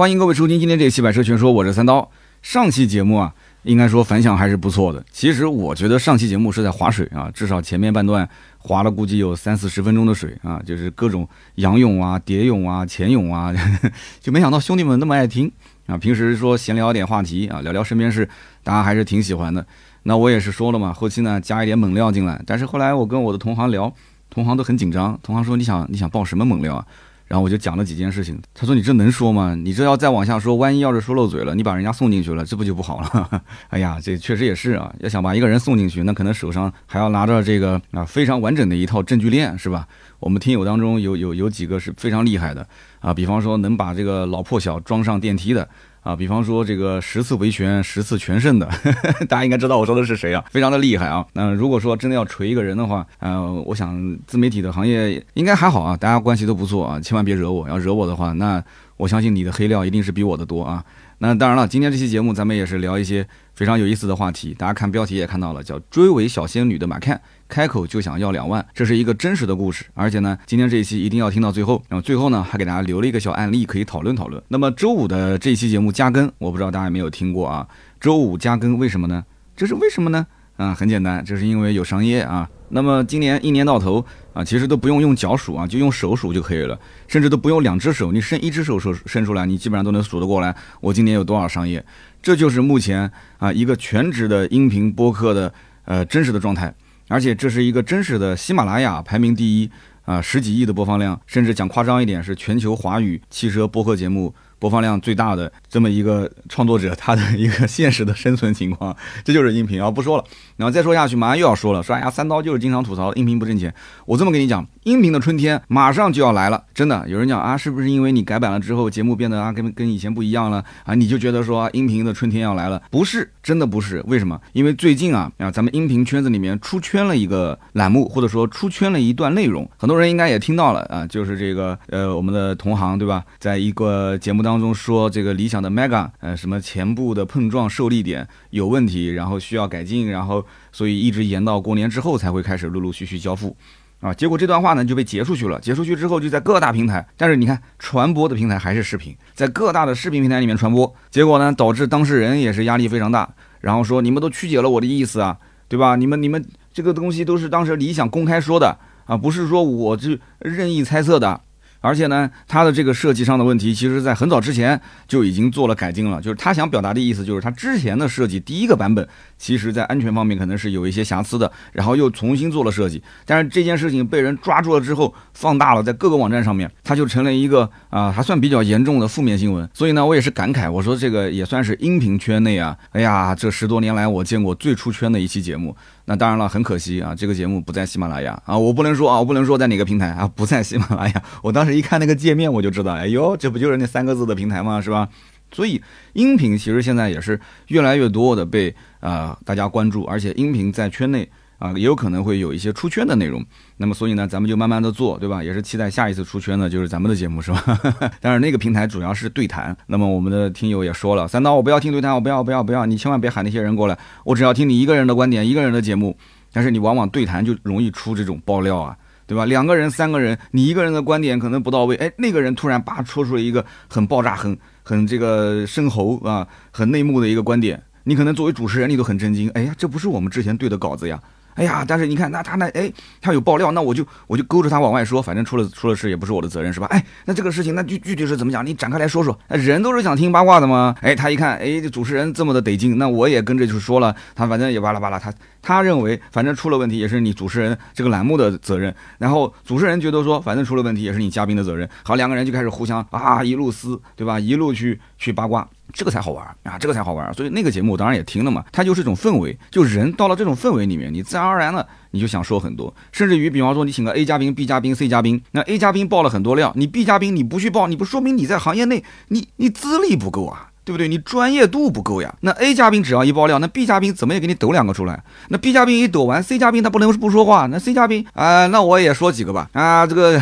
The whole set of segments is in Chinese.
欢迎各位收听今天这期《百车全说》，我是三刀。上期节目啊，应该说反响还是不错的。其实我觉得上期节目是在划水啊，至少前面半段划了估计有三四十分钟的水啊，就是各种仰泳啊、蝶泳啊、潜泳啊，就没想到兄弟们那么爱听啊。平时说闲聊点话题啊，聊聊身边事，大家还是挺喜欢的。那我也是说了嘛，后期呢加一点猛料进来。但是后来我跟我的同行聊，同行都很紧张，同行说你想你想报什么猛料啊？然后我就讲了几件事情，他说：“你这能说吗？你这要再往下说，万一要是说漏嘴了，你把人家送进去了，这不就不好了？” 哎呀，这确实也是啊，要想把一个人送进去，那可能手上还要拿着这个啊非常完整的一套证据链，是吧？我们听友当中有有有几个是非常厉害的啊，比方说能把这个老破小装上电梯的。啊，比方说这个十次维权十次全胜的，大家应该知道我说的是谁啊？非常的厉害啊！那如果说真的要锤一个人的话，呃，我想自媒体的行业应该还好啊，大家关系都不错啊，千万别惹我，要惹我的话，那我相信你的黑料一定是比我的多啊。那当然了，今天这期节目咱们也是聊一些非常有意思的话题。大家看标题也看到了，叫“追尾小仙女的马看，开口就想要两万”，这是一个真实的故事。而且呢，今天这一期一定要听到最后。然后最后呢，还给大家留了一个小案例可以讨论讨论。那么周五的这一期节目加更，我不知道大家有没有听过啊？周五加更为什么呢？这是为什么呢？啊，很简单，这是因为有商业啊。那么今年一年到头啊，其实都不用用脚数啊，就用手数就可以了，甚至都不用两只手，你伸一只手手伸出来，你基本上都能数得过来。我今年有多少商业？这就是目前啊一个全职的音频播客的呃真实的状态，而且这是一个真实的喜马拉雅排名第一啊十几亿的播放量，甚至讲夸张一点是全球华语汽车播客节目。播放量最大的这么一个创作者，他的一个现实的生存情况，这就是音频啊，不说了。然后再说下去，马上又要说了，说哎呀，三刀就是经常吐槽音频不挣钱。我这么跟你讲，音频的春天马上就要来了，真的。有人讲啊，是不是因为你改版了之后，节目变得啊跟跟以前不一样了啊？你就觉得说音频的春天要来了？不是，真的不是。为什么？因为最近啊啊，咱们音频圈子里面出圈了一个栏目，或者说出圈了一段内容，很多人应该也听到了啊，就是这个呃我们的同行对吧，在一个节目当。当中说这个理想的 Mega，呃，什么前部的碰撞受力点有问题，然后需要改进，然后所以一直延到过年之后才会开始陆陆续续交付，啊，结果这段话呢就被截出去了，截出去之后就在各大平台，但是你看传播的平台还是视频，在各大的视频平台里面传播，结果呢导致当事人也是压力非常大，然后说你们都曲解了我的意思啊，对吧？你们你们这个东西都是当时理想公开说的啊，不是说我这任意猜测的。而且呢，它的这个设计上的问题，其实在很早之前就已经做了改进了。就是他想表达的意思，就是他之前的设计第一个版本，其实在安全方面可能是有一些瑕疵的，然后又重新做了设计。但是这件事情被人抓住了之后，放大了，在各个网站上面，它就成了一个啊，还算比较严重的负面新闻。所以呢，我也是感慨，我说这个也算是音频圈内啊，哎呀，这十多年来我见过最出圈的一期节目。那当然了，很可惜啊，这个节目不在喜马拉雅啊，我不能说啊，我不能说在哪个平台啊，不在喜马拉雅。我当时一看那个界面，我就知道，哎呦，这不就是那三个字的平台吗？是吧？所以音频其实现在也是越来越多的被啊大家关注，而且音频在圈内。啊，也有可能会有一些出圈的内容，那么所以呢，咱们就慢慢的做，对吧？也是期待下一次出圈的，就是咱们的节目，是吧？但是那个平台主要是对谈，那么我们的听友也说了，三刀我不要听对谈，我不要不要不要，你千万别喊那些人过来，我只要听你一个人的观点，一个人的节目。但是你往往对谈就容易出这种爆料啊，对吧？两个人、三个人，你一个人的观点可能不到位，哎，那个人突然叭戳出了一个很爆炸、很很这个深喉啊、很内幕的一个观点，你可能作为主持人你都很震惊，哎呀，这不是我们之前对的稿子呀。哎呀，但是你看，那他那哎，他有爆料，那我就我就勾着他往外说，反正出了出了事也不是我的责任，是吧？哎，那这个事情那具具体是怎么讲？你展开来说说。那人都是想听八卦的吗？哎，他一看，哎，这主持人这么的得劲，那我也跟着就说了。他反正也巴拉巴拉，他他认为反正出了问题也是你主持人这个栏目的责任。然后主持人觉得说，反正出了问题也是你嘉宾的责任。好，两个人就开始互相啊一路撕，对吧？一路去去八卦。这个才好玩啊！这个才好玩，所以那个节目我当然也听了嘛。它就是一种氛围，就人到了这种氛围里面，你自然而然的你就想说很多，甚至于比方说你请个 A 嘉宾、B 嘉宾、C 嘉宾，那 A 嘉宾爆了很多料，你 B 嘉宾你不去爆，你不说明你在行业内你你资历不够啊。对不对？你专业度不够呀。那 A 嘉宾只要一爆料，那 B 嘉宾怎么也给你抖两个出来。那 B 嘉宾一抖完，C 嘉宾他不能不说话。那 C 嘉宾啊，那我也说几个吧。啊，这个，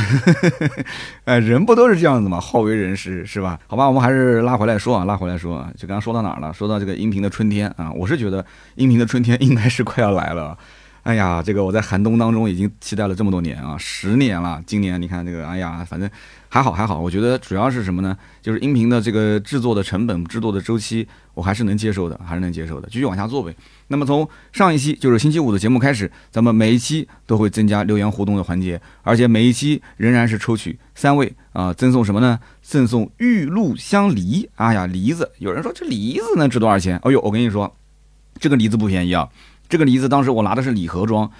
哎，人不都是这样子吗？好为人师是吧？好吧，我们还是拉回来说啊，拉回来说啊。就刚刚说到哪儿了？说到这个音频的春天啊，我是觉得音频的春天应该是快要来了。哎呀，这个我在寒冬当中已经期待了这么多年啊，十年了。今年你看这个，哎呀，反正还好还好。我觉得主要是什么呢？就是音频的这个制作的成本、制作的周期，我还是能接受的，还是能接受的。继续往下做呗。那么从上一期就是星期五的节目开始，咱们每一期都会增加留言互动的环节，而且每一期仍然是抽取三位啊，赠送什么呢？赠送玉露香梨。哎呀，梨子，有人说这梨子能值多少钱？哎呦，我跟你说，这个梨子不便宜啊。这个梨子当时我拿的是礼盒装，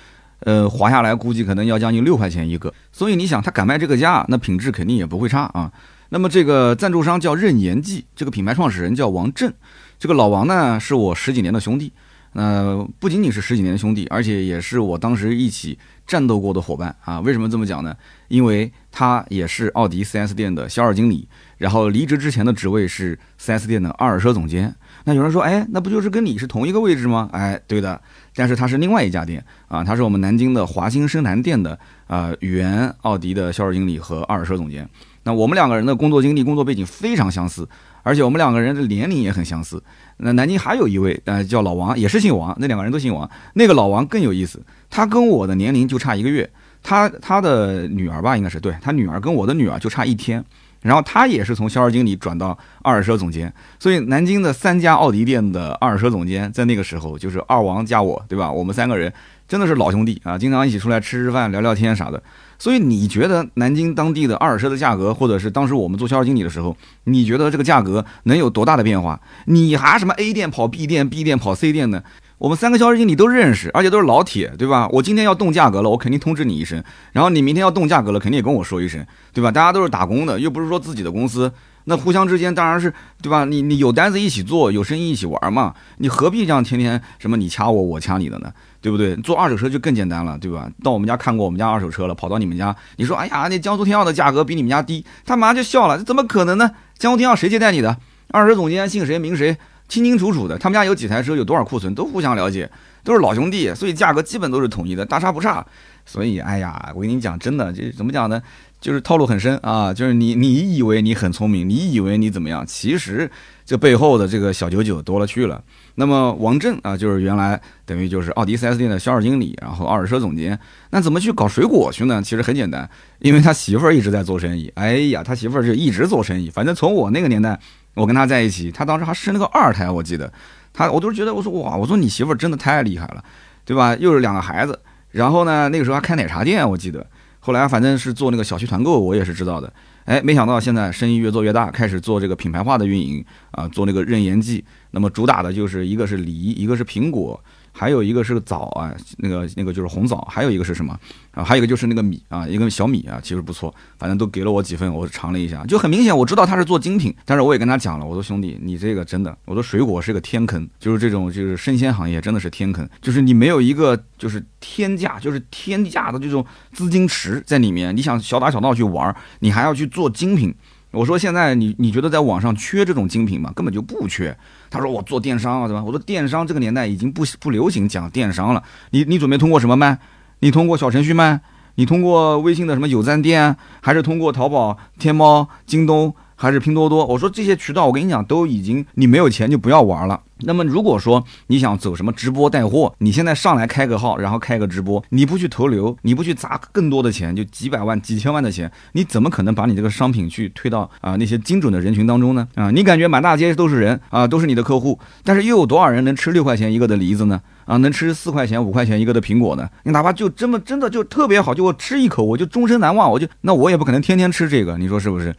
呃，划下来估计可能要将近六块钱一个。所以你想，他敢卖这个价，那品质肯定也不会差啊。那么这个赞助商叫任言记，这个品牌创始人叫王震，这个老王呢是我十几年的兄弟，呃，不仅仅是十几年的兄弟，而且也是我当时一起战斗过的伙伴啊。为什么这么讲呢？因为他也是奥迪 4S 店的销售经理，然后离职之前的职位是 4S 店的二手车总监。那有人说，哎，那不就是跟你是同一个位置吗？哎，对的，但是他是另外一家店啊，他是我们南京的华兴深南店的啊原奥迪的销售经理和二手车总监。那我们两个人的工作经历、工作背景非常相似，而且我们两个人的年龄也很相似。那南京还有一位，呃，叫老王，也是姓王，那两个人都姓王。那个老王更有意思，他跟我的年龄就差一个月，他他的女儿吧，应该是对他女儿跟我的女儿就差一天。然后他也是从销售经理转到二手车总监，所以南京的三家奥迪店的二手车总监，在那个时候就是二王加我，对吧？我们三个人真的是老兄弟啊，经常一起出来吃吃饭、聊聊天啥的。所以你觉得南京当地的二手车的价格，或者是当时我们做销售经理的时候，你觉得这个价格能有多大的变化？你还什么 A 店跑 B 店，B 店跑 C 店呢？我们三个销售经理都认识，而且都是老铁，对吧？我今天要动价格了，我肯定通知你一声。然后你明天要动价格了，肯定也跟我说一声，对吧？大家都是打工的，又不是说自己的公司，那互相之间当然是，对吧？你你有单子一起做，有生意一起玩嘛，你何必这样天天什么你掐我，我掐你的呢？对不对？做二手车就更简单了，对吧？到我们家看过我们家二手车了，跑到你们家，你说，哎呀，那江苏天耀的价格比你们家低，他马上就笑了，这怎么可能呢？江苏天耀谁接待你的？二手车总监姓谁名谁，清清楚楚的，他们家有几台车，有多少库存，都互相了解。都是老兄弟，所以价格基本都是统一的，大差不差。所以，哎呀，我跟你讲，真的，这怎么讲呢？就是套路很深啊。就是你，你以为你很聪明，你以为你怎么样？其实这背后的这个小九九多了去了。那么王震啊，就是原来等于就是奥迪 4S 店的销售经理，然后二手车总监。那怎么去搞水果去呢？其实很简单，因为他媳妇儿一直在做生意。哎呀，他媳妇儿就一直做生意。反正从我那个年代，我跟他在一起，他当时还生了个二胎，我记得。他我都是觉得，我说哇，我说你媳妇儿真的太厉害了，对吧？又是两个孩子，然后呢，那个时候还开奶茶店，我记得。后来反正是做那个小区团购，我也是知道的。哎，没想到现在生意越做越大，开始做这个品牌化的运营啊，做那个任言记。那么主打的就是一个是梨，一个是苹果。还有一个是枣啊，那个那个就是红枣，还有一个是什么啊？还有一个就是那个米啊，一个小米啊，其实不错，反正都给了我几份，我尝了一下，就很明显，我知道他是做精品，但是我也跟他讲了，我说兄弟，你这个真的，我说水果是个天坑，就是这种就是生鲜行业真的是天坑，就是你没有一个就是天价，就是天价的这种资金池在里面，你想小打小闹去玩，你还要去做精品。我说现在你你觉得在网上缺这种精品吗？根本就不缺。他说我做电商啊，对吧？我说电商这个年代已经不不流行讲电商了。你你准备通过什么卖？你通过小程序卖？你通过微信的什么有赞店？还是通过淘宝、天猫、京东？还是拼多多，我说这些渠道，我跟你讲，都已经你没有钱就不要玩了。那么如果说你想走什么直播带货，你现在上来开个号，然后开个直播，你不去投流，你不去砸更多的钱，就几百万、几千万的钱，你怎么可能把你这个商品去推到啊那些精准的人群当中呢？啊，你感觉满大街都是人啊，都是你的客户，但是又有多少人能吃六块钱一个的梨子呢？啊，能吃四块钱、五块钱一个的苹果呢？你哪怕就这么真的就特别好，就我吃一口我就终身难忘，我就那我也不可能天天吃这个，你说是不是？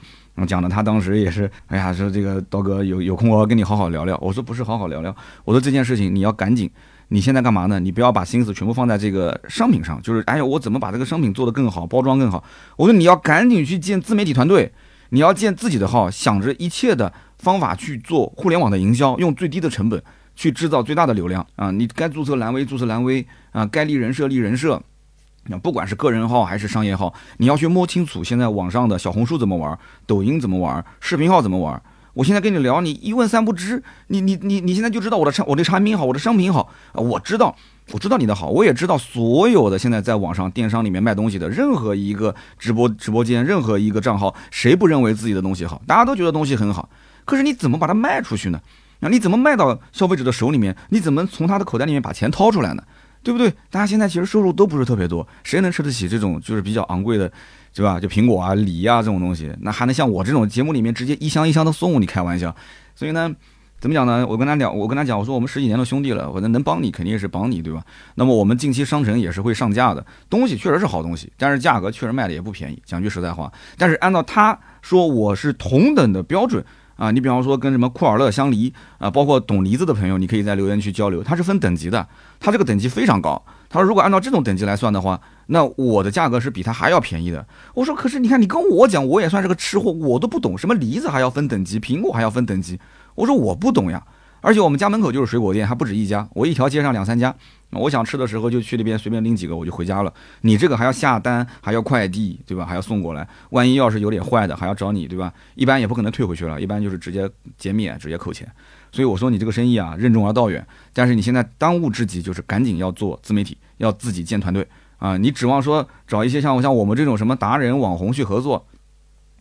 讲的他当时也是，哎呀，说这个刀哥有有空我要跟你好好聊聊。我说不是好好聊聊，我说这件事情你要赶紧，你现在干嘛呢？你不要把心思全部放在这个商品上，就是哎呀，我怎么把这个商品做得更好，包装更好？我说你要赶紧去建自媒体团队，你要建自己的号，想着一切的方法去做互联网的营销，用最低的成本去制造最大的流量啊！你该注册蓝 V 注册蓝 V 啊，该立人设立人设。那不管是个人号还是商业号，你要去摸清楚现在网上的小红书怎么玩，抖音怎么玩，视频号怎么玩。我现在跟你聊，你一问三不知，你你你你现在就知道我的产我的产品好，我的商品好啊，我知道，我知道你的好，我也知道所有的现在在网上电商里面卖东西的任何一个直播直播间，任何一个账号，谁不认为自己的东西好？大家都觉得东西很好，可是你怎么把它卖出去呢？那你怎么卖到消费者的手里面？你怎么从他的口袋里面把钱掏出来呢？对不对？大家现在其实收入都不是特别多，谁能吃得起这种就是比较昂贵的，对吧？就苹果啊、梨啊这种东西，那还能像我这种节目里面直接一箱一箱的送？你开玩笑？所以呢，怎么讲呢？我跟他讲，我跟他讲，我说我们十几年的兄弟了，我能能帮你肯定是帮你，对吧？那么我们近期商城也是会上架的，东西确实是好东西，但是价格确实卖的也不便宜。讲句实在话，但是按照他说我是同等的标准。啊，你比方说跟什么库尔勒香梨啊，包括懂梨子的朋友，你可以在留言区交流。它是分等级的，它这个等级非常高。他说如果按照这种等级来算的话，那我的价格是比它还要便宜的。我说可是你看你跟我讲，我也算是个吃货，我都不懂什么梨子还要分等级，苹果还要分等级。我说我不懂呀。而且我们家门口就是水果店，还不止一家，我一条街上两三家。我想吃的时候就去那边随便拎几个，我就回家了。你这个还要下单，还要快递，对吧？还要送过来，万一要是有点坏的，还要找你，对吧？一般也不可能退回去了，一般就是直接减免，直接扣钱。所以我说你这个生意啊，任重而道远。但是你现在当务之急就是赶紧要做自媒体，要自己建团队啊！你指望说找一些像像我们这种什么达人网红去合作，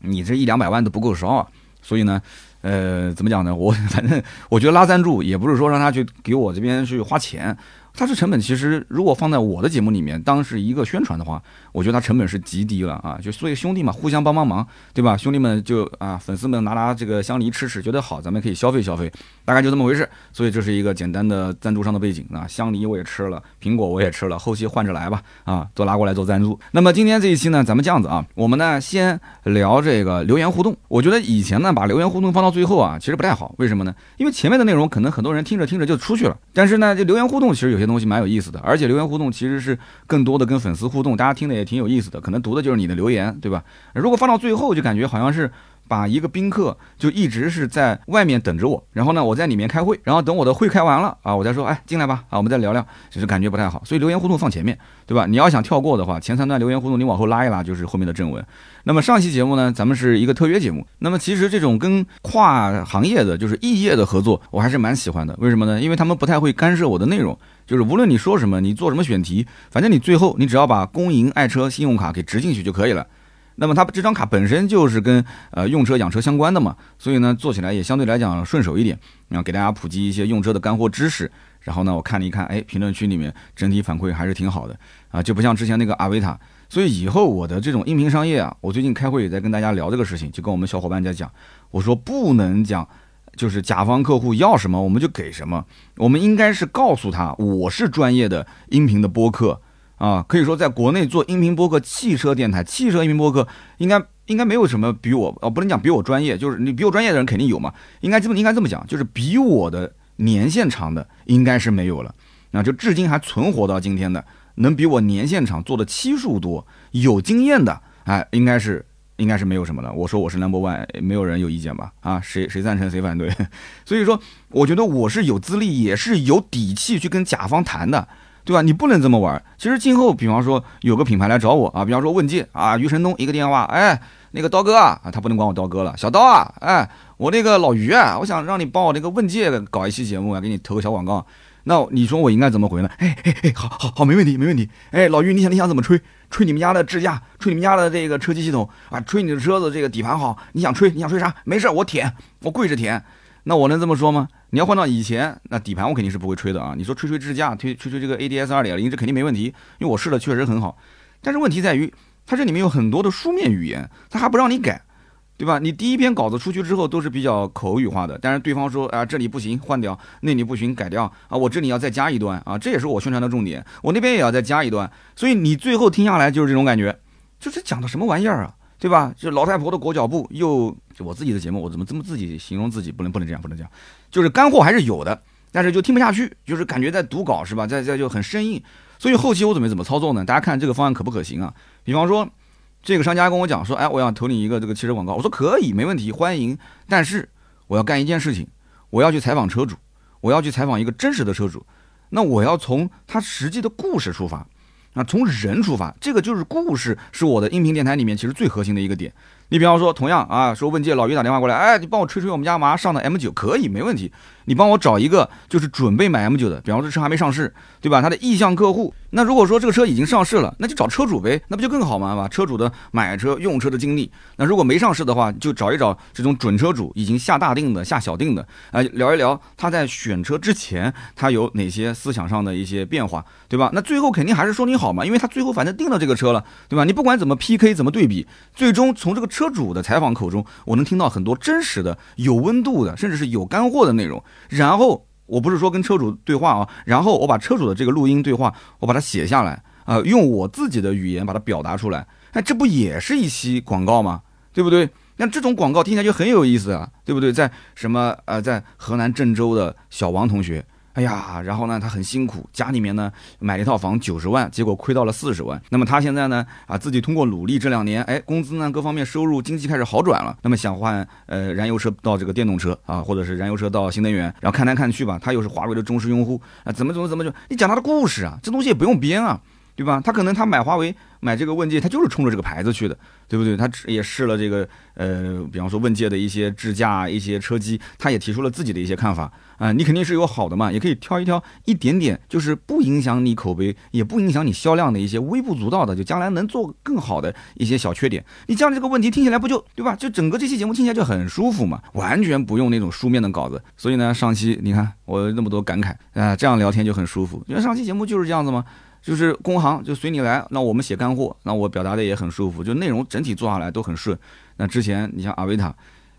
你这一两百万都不够烧啊！所以呢。呃，怎么讲呢？我 反正我觉得拉赞助也不是说让他去给我这边去花钱。它这成本其实如果放在我的节目里面当是一个宣传的话，我觉得它成本是极低了啊！就所以兄弟嘛，互相帮帮忙，对吧？兄弟们就啊，粉丝们拿拿这个香梨吃吃，觉得好，咱们可以消费消费，大概就这么回事。所以这是一个简单的赞助商的背景啊。香梨我也吃了，苹果我也吃了，后期换着来吧啊，都拿过来做赞助。那么今天这一期呢，咱们这样子啊，我们呢先聊这个留言互动。我觉得以前呢把留言互动放到最后啊，其实不太好。为什么呢？因为前面的内容可能很多人听着听着就出去了，但是呢，这留言互动其实有些。东西蛮有意思的，而且留言互动其实是更多的跟粉丝互动，大家听的也挺有意思的，可能读的就是你的留言，对吧？如果放到最后，就感觉好像是。把一个宾客就一直是在外面等着我，然后呢，我在里面开会，然后等我的会开完了啊，我再说，哎，进来吧，啊，我们再聊聊，就是感觉不太好，所以留言互动放前面，对吧？你要想跳过的话，前三段留言互动你往后拉一拉，就是后面的正文。那么上期节目呢，咱们是一个特约节目，那么其实这种跟跨行业的就是异业的合作，我还是蛮喜欢的。为什么呢？因为他们不太会干涉我的内容，就是无论你说什么，你做什么选题，反正你最后你只要把公营爱车信用卡给植进去就可以了。那么它这张卡本身就是跟呃用车养车相关的嘛，所以呢做起来也相对来讲顺手一点，然后给大家普及一些用车的干货知识。然后呢我看了一看，哎，评论区里面整体反馈还是挺好的啊，就不像之前那个阿维塔。所以以后我的这种音频商业啊，我最近开会也在跟大家聊这个事情，就跟我们小伙伴在讲，我说不能讲，就是甲方客户要什么我们就给什么，我们应该是告诉他我是专业的音频的播客。啊，可以说在国内做音频播客、汽车电台、汽车音频播客，应该应该没有什么比我哦，不能讲比我专业，就是你比我专业的人肯定有嘛，应该这么应该这么讲，就是比我的年限长的应该是没有了，那就至今还存活到今天的，能比我年限长、做的期数多、有经验的，哎，应该是应该是没有什么了。我说我是 number one，没有人有意见吧？啊，谁谁赞成谁反对？所以说，我觉得我是有资历，也是有底气去跟甲方谈的。对吧？你不能这么玩。其实今后，比方说有个品牌来找我啊，比方说问界啊，余承东一个电话，哎，那个刀哥啊，他不能管我刀哥了，小刀啊，哎，我那个老余啊，我想让你帮我那个问界搞一期节目啊，给你投个小广告。那你说我应该怎么回呢？哎哎哎，好好好，没问题没问题。哎，老于，你想你想怎么吹？吹你们家的智驾，吹你们家的这个车机系统啊，吹你的车子这个底盘好。你想吹你想吹啥？没事，我舔，我跪着舔。那我能这么说吗？你要换到以前，那底盘我肯定是不会吹的啊！你说吹吹支架，吹吹吹这个 ADS 二点零，这肯定没问题，因为我试了确实很好。但是问题在于，它这里面有很多的书面语言，它还不让你改，对吧？你第一篇稿子出去之后都是比较口语化的，但是对方说啊这里不行换掉，那里不行改掉啊，我这里要再加一段啊，这也是我宣传的重点，我那边也要再加一段，所以你最后听下来就是这种感觉，就是讲的什么玩意儿啊？对吧？就老太婆的裹脚布，又我自己的节目，我怎么这么自己形容自己？不能不能这样，不能这样。就是干货还是有的，但是就听不下去，就是感觉在读稿是吧？在在就很生硬。所以后期我准备怎么操作呢？大家看这个方案可不可行啊？比方说，这个商家跟我讲说，哎，我要投你一个这个汽车广告，我说可以，没问题，欢迎。但是我要干一件事情，我要去采访车主，我要去采访一个真实的车主，那我要从他实际的故事出发。啊，从人出发，这个就是故事，是我的音频电台里面其实最核心的一个点。你比方说，同样啊，说问界老于打电话过来，哎，你帮我吹吹我们家马上上的 M 九，可以，没问题。你帮我找一个就是准备买 M 九的，比方说这车还没上市，对吧？他的意向客户。那如果说这个车已经上市了，那就找车主呗，那不就更好吗？把车主的买车用车的经历。那如果没上市的话，就找一找这种准车主，已经下大定的、下小定的，哎，聊一聊他在选车之前他有哪些思想上的一些变化，对吧？那最后肯定还是说你好嘛，因为他最后反正定了这个车了，对吧？你不管怎么 PK 怎么对比，最终从这个车主的采访口中，我能听到很多真实的、有温度的，甚至是有干货的内容。然后我不是说跟车主对话啊，然后我把车主的这个录音对话，我把它写下来。啊，用我自己的语言把它表达出来，那，这不也是一期广告吗？对不对？那这种广告听起来就很有意思啊，对不对？在什么呃，在河南郑州的小王同学，哎呀，然后呢，他很辛苦，家里面呢买了一套房九十万，结果亏到了四十万。那么他现在呢，啊，自己通过努力，这两年，哎，工资呢各方面收入经济开始好转了。那么想换呃燃油车到这个电动车啊，或者是燃油车到新能源，然后看来看去吧，他又是华为的忠实用户啊，怎么怎么怎么就你讲他的故事啊，这东西也不用编啊。对吧？他可能他买华为买这个问界，他就是冲着这个牌子去的，对不对？他也试了这个呃，比方说问界的一些智驾、一些车机，他也提出了自己的一些看法啊。你肯定是有好的嘛，也可以挑一挑一点点，就是不影响你口碑，也不影响你销量的一些微不足道的，就将来能做更好的一些小缺点。你这样这个问题听起来不就对吧？就整个这期节目听起来就很舒服嘛，完全不用那种书面的稿子。所以呢，上期你看我那么多感慨啊，这样聊天就很舒服。因为上期节目就是这样子嘛。就是工行就随你来，那我们写干货，那我表达的也很舒服，就内容整体做下来都很顺。那之前你像阿维塔，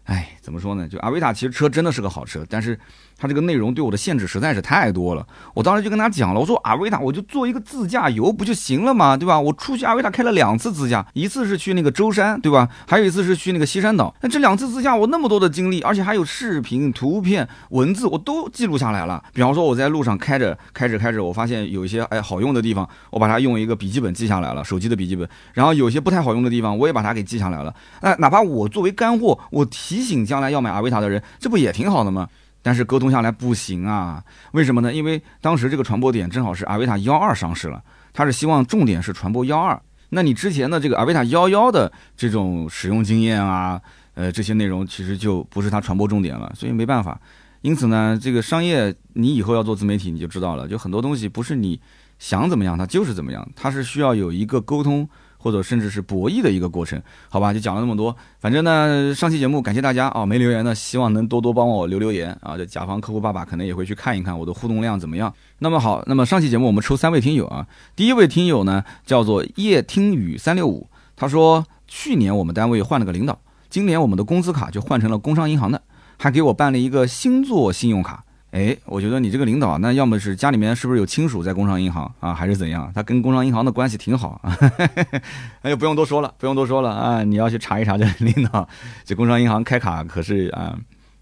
哎，怎么说呢？就阿维塔其实车真的是个好车，但是。它这个内容对我的限制实在是太多了，我当时就跟他讲了，我说阿维塔我就做一个自驾游不就行了嘛，对吧？我出去阿维塔开了两次自驾，一次是去那个舟山，对吧？还有一次是去那个西山岛。那这两次自驾我那么多的经历，而且还有视频、图片、文字，我都记录下来了。比方说我在路上开着开着开着，我发现有一些哎好用的地方，我把它用一个笔记本记下来了，手机的笔记本。然后有些不太好用的地方，我也把它给记下来了。哎，哪怕我作为干货，我提醒将来要买阿维塔的人，这不也挺好的吗？但是沟通下来不行啊，为什么呢？因为当时这个传播点正好是阿维塔幺二上市了，他是希望重点是传播幺二。那你之前的这个阿维塔幺幺的这种使用经验啊，呃，这些内容其实就不是他传播重点了，所以没办法。因此呢，这个商业你以后要做自媒体，你就知道了，就很多东西不是你想怎么样，它就是怎么样，它是需要有一个沟通。或者甚至是博弈的一个过程，好吧，就讲了那么多。反正呢，上期节目感谢大家啊，没留言的希望能多多帮我留留言啊。这甲方客户爸爸可能也会去看一看我的互动量怎么样。那么好，那么上期节目我们抽三位听友啊，第一位听友呢叫做叶听雨三六五，他说去年我们单位换了个领导，今年我们的工资卡就换成了工商银行的，还给我办了一个星座信用卡。哎，我觉得你这个领导，那要么是家里面是不是有亲属在工商银行啊，还是怎样？他跟工商银行的关系挺好啊。哎，不用多说了，不用多说了啊！你要去查一查这领导，这工商银行开卡可是啊，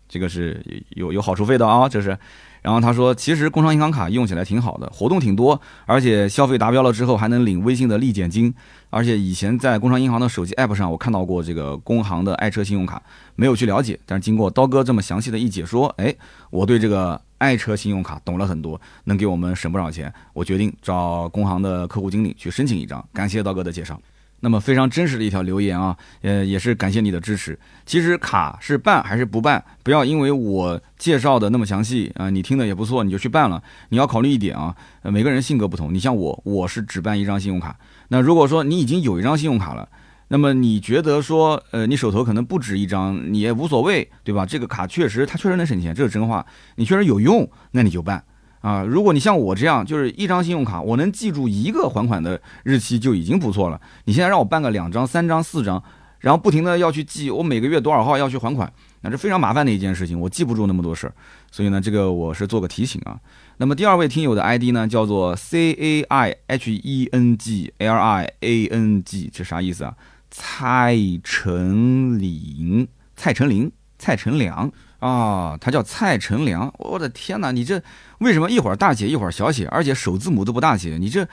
这个是有有好处费的啊，这是。然后他说，其实工商银行卡用起来挺好的，活动挺多，而且消费达标了之后还能领微信的立减金。而且以前在工商银行的手机 app 上，我看到过这个工行的爱车信用卡，没有去了解。但是经过刀哥这么详细的一解说，哎，我对这个爱车信用卡懂了很多，能给我们省不少钱。我决定找工行的客户经理去申请一张。感谢刀哥的介绍。那么非常真实的一条留言啊，呃，也是感谢你的支持。其实卡是办还是不办，不要因为我介绍的那么详细啊，你听的也不错，你就去办了。你要考虑一点啊，每个人性格不同。你像我，我是只办一张信用卡。那如果说你已经有一张信用卡了，那么你觉得说，呃，你手头可能不止一张，你也无所谓，对吧？这个卡确实，它确实能省钱，这是真话。你确实有用，那你就办啊。如果你像我这样，就是一张信用卡，我能记住一个还款的日期就已经不错了。你现在让我办个两张、三张、四张，然后不停的要去记我每个月多少号要去还款，那是非常麻烦的一件事情，我记不住那么多事儿。所以呢，这个我是做个提醒啊。那么第二位听友的 ID 呢，叫做 C A I H E N G L I A N G，这啥意思啊？蔡成林，蔡成林，蔡成良啊，他叫蔡成良。我的天哪，你这为什么一会儿大写一会儿小写，而且首字母都不大写？你这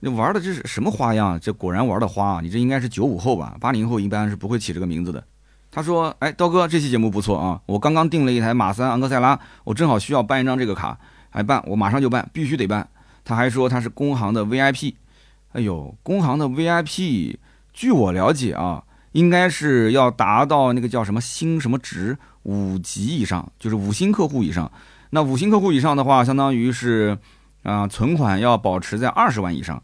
你玩的这是什么花样？这果然玩的花啊，你这应该是九五后吧？八零后一般是不会起这个名字的。他说：“哎，刀哥，这期节目不错啊，我刚刚订了一台马三昂克赛拉，我正好需要办一张这个卡。”还办，我马上就办，必须得办。他还说他是工行的 VIP，哎呦，工行的 VIP，据我了解啊，应该是要达到那个叫什么星什么值五级以上，就是五星客户以上。那五星客户以上的话，相当于是啊，存款要保持在二十万以上，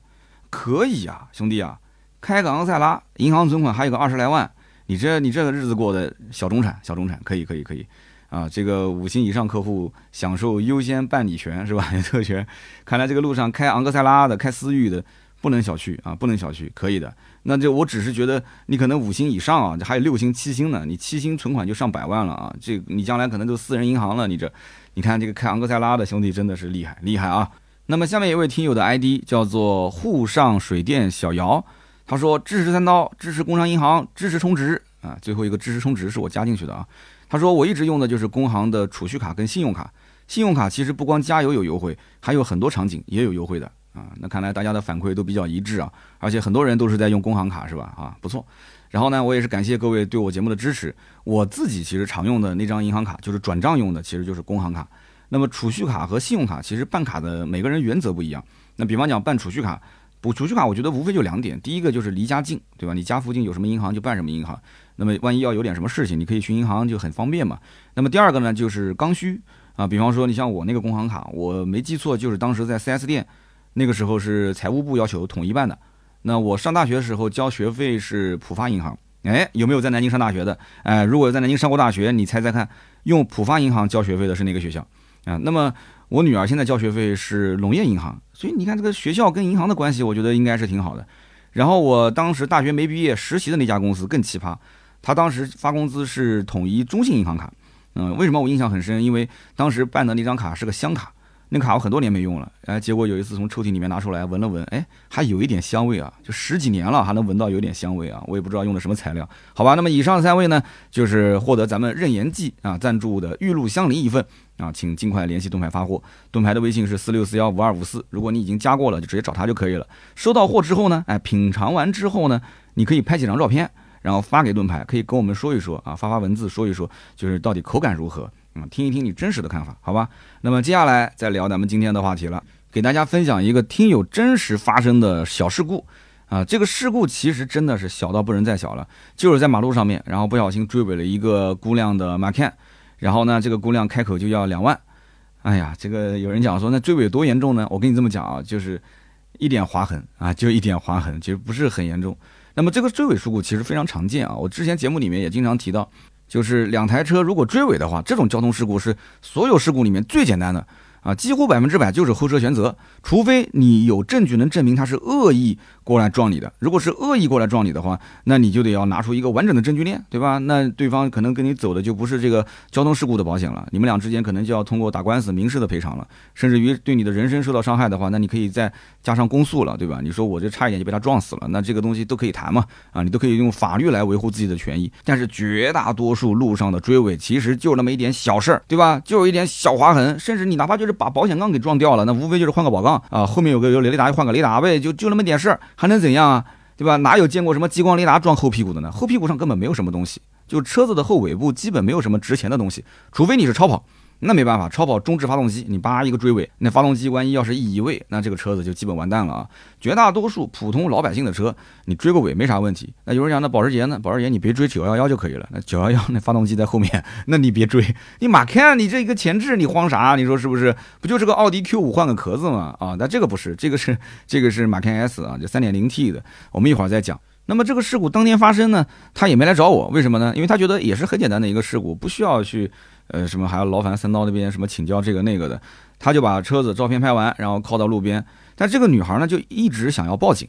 可以啊，兄弟啊，开个昂克赛拉，银行存款还有个二十来万，你这你这个日子过的小中产，小中产可以可以可以。啊，这个五星以上客户享受优先办理权是吧？特权，看来这个路上开昂克赛拉的、开思域的不能小觑啊，不能小觑，可以的。那就我只是觉得你可能五星以上啊，还有六星、七星呢，你七星存款就上百万了啊，这你将来可能都私人银行了。你这，你看这个开昂克赛拉的兄弟真的是厉害厉害啊。那么下面一位听友的 ID 叫做沪上水电小姚，他说支持三刀，支持工商银行，支持充值啊，最后一个支持充值是我加进去的啊。他说：“我一直用的就是工行的储蓄卡跟信用卡。信用卡其实不光加油有优惠，还有很多场景也有优惠的啊。那看来大家的反馈都比较一致啊，而且很多人都是在用工行卡是吧？啊，不错。然后呢，我也是感谢各位对我节目的支持。我自己其实常用的那张银行卡就是转账用的，其实就是工行卡。那么储蓄卡和信用卡其实办卡的每个人原则不一样。那比方讲办储蓄卡。”补储蓄卡，我觉得无非就两点，第一个就是离家近，对吧？你家附近有什么银行就办什么银行，那么万一要有点什么事情，你可以去银行就很方便嘛。那么第二个呢，就是刚需啊，比方说你像我那个工行卡，我没记错，就是当时在 4S 店，那个时候是财务部要求统一办的。那我上大学的时候交学费是浦发银行，哎，有没有在南京上大学的？哎，如果在南京上过大学，你猜猜看，用浦发银行交学费的是哪个学校啊？那么。我女儿现在交学费是农业银行，所以你看这个学校跟银行的关系，我觉得应该是挺好的。然后我当时大学没毕业，实习的那家公司更奇葩，他当时发工资是统一中信银行卡。嗯，为什么我印象很深？因为当时办的那张卡是个香卡。那卡我很多年没用了，哎，结果有一次从抽屉里面拿出来闻了闻，哎，还有一点香味啊，就十几年了还能闻到有点香味啊，我也不知道用的什么材料，好吧。那么以上三位呢，就是获得咱们任言记啊赞助的玉露香梨一份啊，请尽快联系盾牌发货，盾牌的微信是四六四幺五二五四，如果你已经加过了，就直接找他就可以了。收到货之后呢，哎，品尝完之后呢，你可以拍几张照片，然后发给盾牌，可以跟我们说一说啊，发发文字说一说，就是到底口感如何。啊，听一听你真实的看法，好吧？那么接下来再聊咱们今天的话题了，给大家分享一个听友真实发生的小事故啊。这个事故其实真的是小到不能再小了，就是在马路上面，然后不小心追尾了一个姑娘的马 can，然后呢，这个姑娘开口就要两万。哎呀，这个有人讲说那追尾多严重呢？我跟你这么讲啊，就是一点划痕啊，就一点划痕，其实不是很严重。那么这个追尾事故其实非常常见啊，我之前节目里面也经常提到。就是两台车如果追尾的话，这种交通事故是所有事故里面最简单的。啊，几乎百分之百就是后车全责，除非你有证据能证明他是恶意过来撞你的。如果是恶意过来撞你的话，那你就得要拿出一个完整的证据链，对吧？那对方可能跟你走的就不是这个交通事故的保险了，你们俩之间可能就要通过打官司、民事的赔偿了，甚至于对你的人身受到伤害的话，那你可以再加上公诉了，对吧？你说我这差一点就被他撞死了，那这个东西都可以谈嘛？啊，你都可以用法律来维护自己的权益。但是绝大多数路上的追尾其实就那么一点小事儿，对吧？就有一点小划痕，甚至你哪怕就是。把保险杠给撞掉了，那无非就是换个保杠啊，后面有个有雷达就换个雷达呗，就就那么点事儿，还能怎样啊？对吧？哪有见过什么激光雷达撞后屁股的呢？后屁股上根本没有什么东西，就车子的后尾部基本没有什么值钱的东西，除非你是超跑。那没办法，超跑中置发动机，你叭一个追尾，那发动机万一要是一移位，那这个车子就基本完蛋了啊！绝大多数普通老百姓的车，你追个尾没啥问题。那有人讲那保时捷呢？保时捷你别追九幺幺就可以了。那九幺幺那发动机在后面，那你别追。你马看你这一个前置，你慌啥？你说是不是？不就是个奥迪 Q 五换个壳子吗？啊，那这个不是，这个是这个是马 can S 啊，就三点零 T 的。我们一会儿再讲。那么这个事故当天发生呢，他也没来找我，为什么呢？因为他觉得也是很简单的一个事故，不需要去。呃，什么还要劳烦三刀那边什么请教这个那个的，他就把车子照片拍完，然后靠到路边。但这个女孩呢，就一直想要报警。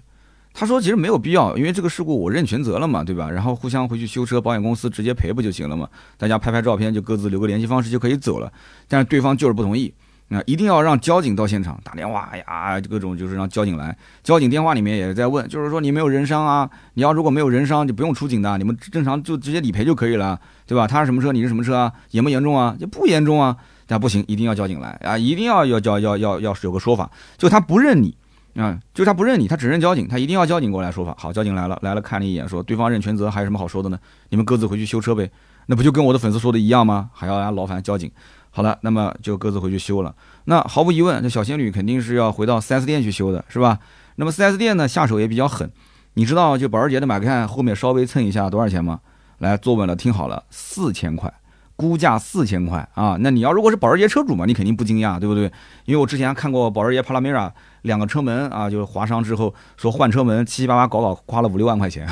他说其实没有必要，因为这个事故我认全责了嘛，对吧？然后互相回去修车，保险公司直接赔不就行了嘛？大家拍拍照片，就各自留个联系方式就可以走了。但是对方就是不同意。那一定要让交警到现场打电话哎呀，各种就是让交警来。交警电话里面也在问，就是说你没有人伤啊？你要如果没有人伤，就不用出警的，你们正常就直接理赔就可以了，对吧？他是什么车？你是什么车啊？严不严重啊？就不严重啊？但不行，一定要交警来啊！一定要要交要要要有个说法，就他不认你啊，就他不认你，他只认交警，他一定要交警过来说法。好，交警来了，来了看了一眼，说对方认全责，还有什么好说的呢？你们各自回去修车呗。那不就跟我的粉丝说的一样吗？还要劳烦交警。好了，那么就各自回去修了。那毫无疑问，这小仙女肯定是要回到 4S 店去修的，是吧？那么 4S 店呢，下手也比较狠。你知道就保时捷的马克后面稍微蹭一下多少钱吗？来坐稳了，听好了，四千块。估价四千块啊，那你要如果是保时捷车主嘛，你肯定不惊讶，对不对？因为我之前看过保时捷帕拉梅拉两个车门啊，就是划伤之后说换车门，七七八八搞搞花了五六万块钱，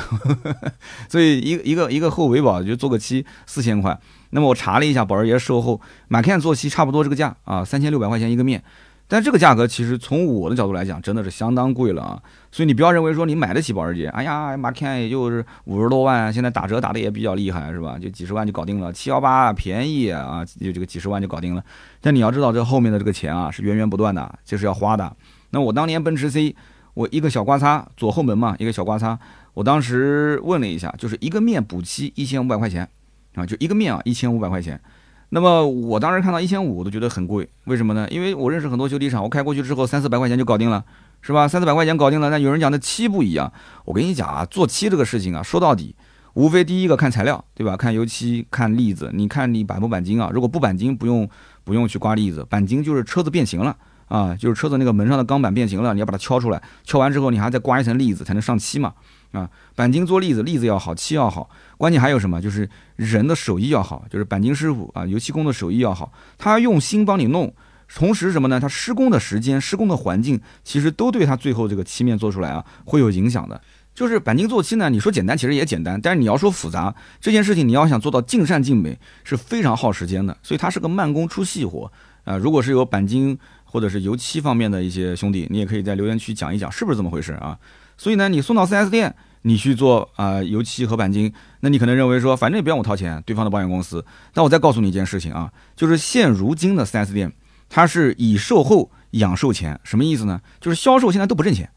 所以一个一个一个后维保就做个漆四千块。那么我查了一下保时捷售后，马 can 做漆差不多这个价啊，三千六百块钱一个面。但这个价格其实从我的角度来讲，真的是相当贵了啊！所以你不要认为说你买得起保时捷，哎呀，马 can 也就是五十多万，现在打折打的也比较厉害，是吧？就几十万就搞定了，七幺八便宜啊，就这个几十万就搞定了。但你要知道，这后面的这个钱啊是源源不断的，就是要花的。那我当年奔驰 C，我一个小刮擦，左后门嘛，一个小刮擦，我当时问了一下，就是一个面补漆一千五百块钱啊，就一个面啊一千五百块钱。那么我当时看到一千五，我都觉得很贵，为什么呢？因为我认识很多修理厂，我开过去之后三四百块钱就搞定了，是吧？三四百块钱搞定了。那有人讲的漆不一样，我跟你讲啊，做漆这个事情啊，说到底，无非第一个看材料，对吧？看油漆，看腻子。你看你钣不钣金啊？如果不钣金，不用不用去刮腻子，钣金就是车子变形了啊，就是车子那个门上的钢板变形了，你要把它敲出来，敲完之后你还再刮一层腻子才能上漆嘛。啊，钣金做腻子，腻子要好，漆要好，关键还有什么？就是人的手艺要好，就是钣金师傅啊，油漆工的手艺要好，他用心帮你弄，同时什么呢？他施工的时间、施工的环境，其实都对他最后这个漆面做出来啊，会有影响的。就是钣金做漆呢，你说简单，其实也简单，但是你要说复杂，这件事情你要想做到尽善尽美，是非常耗时间的，所以它是个慢工出细活啊。如果是有钣金或者是油漆方面的一些兄弟，你也可以在留言区讲一讲，是不是这么回事啊？所以呢，你送到 4S 店，你去做啊油漆和钣金，那你可能认为说，反正也不用我掏钱，对方的保险公司。但我再告诉你一件事情啊，就是现如今的 4S 店，它是以售后养售前，什么意思呢？就是销售现在都不挣钱，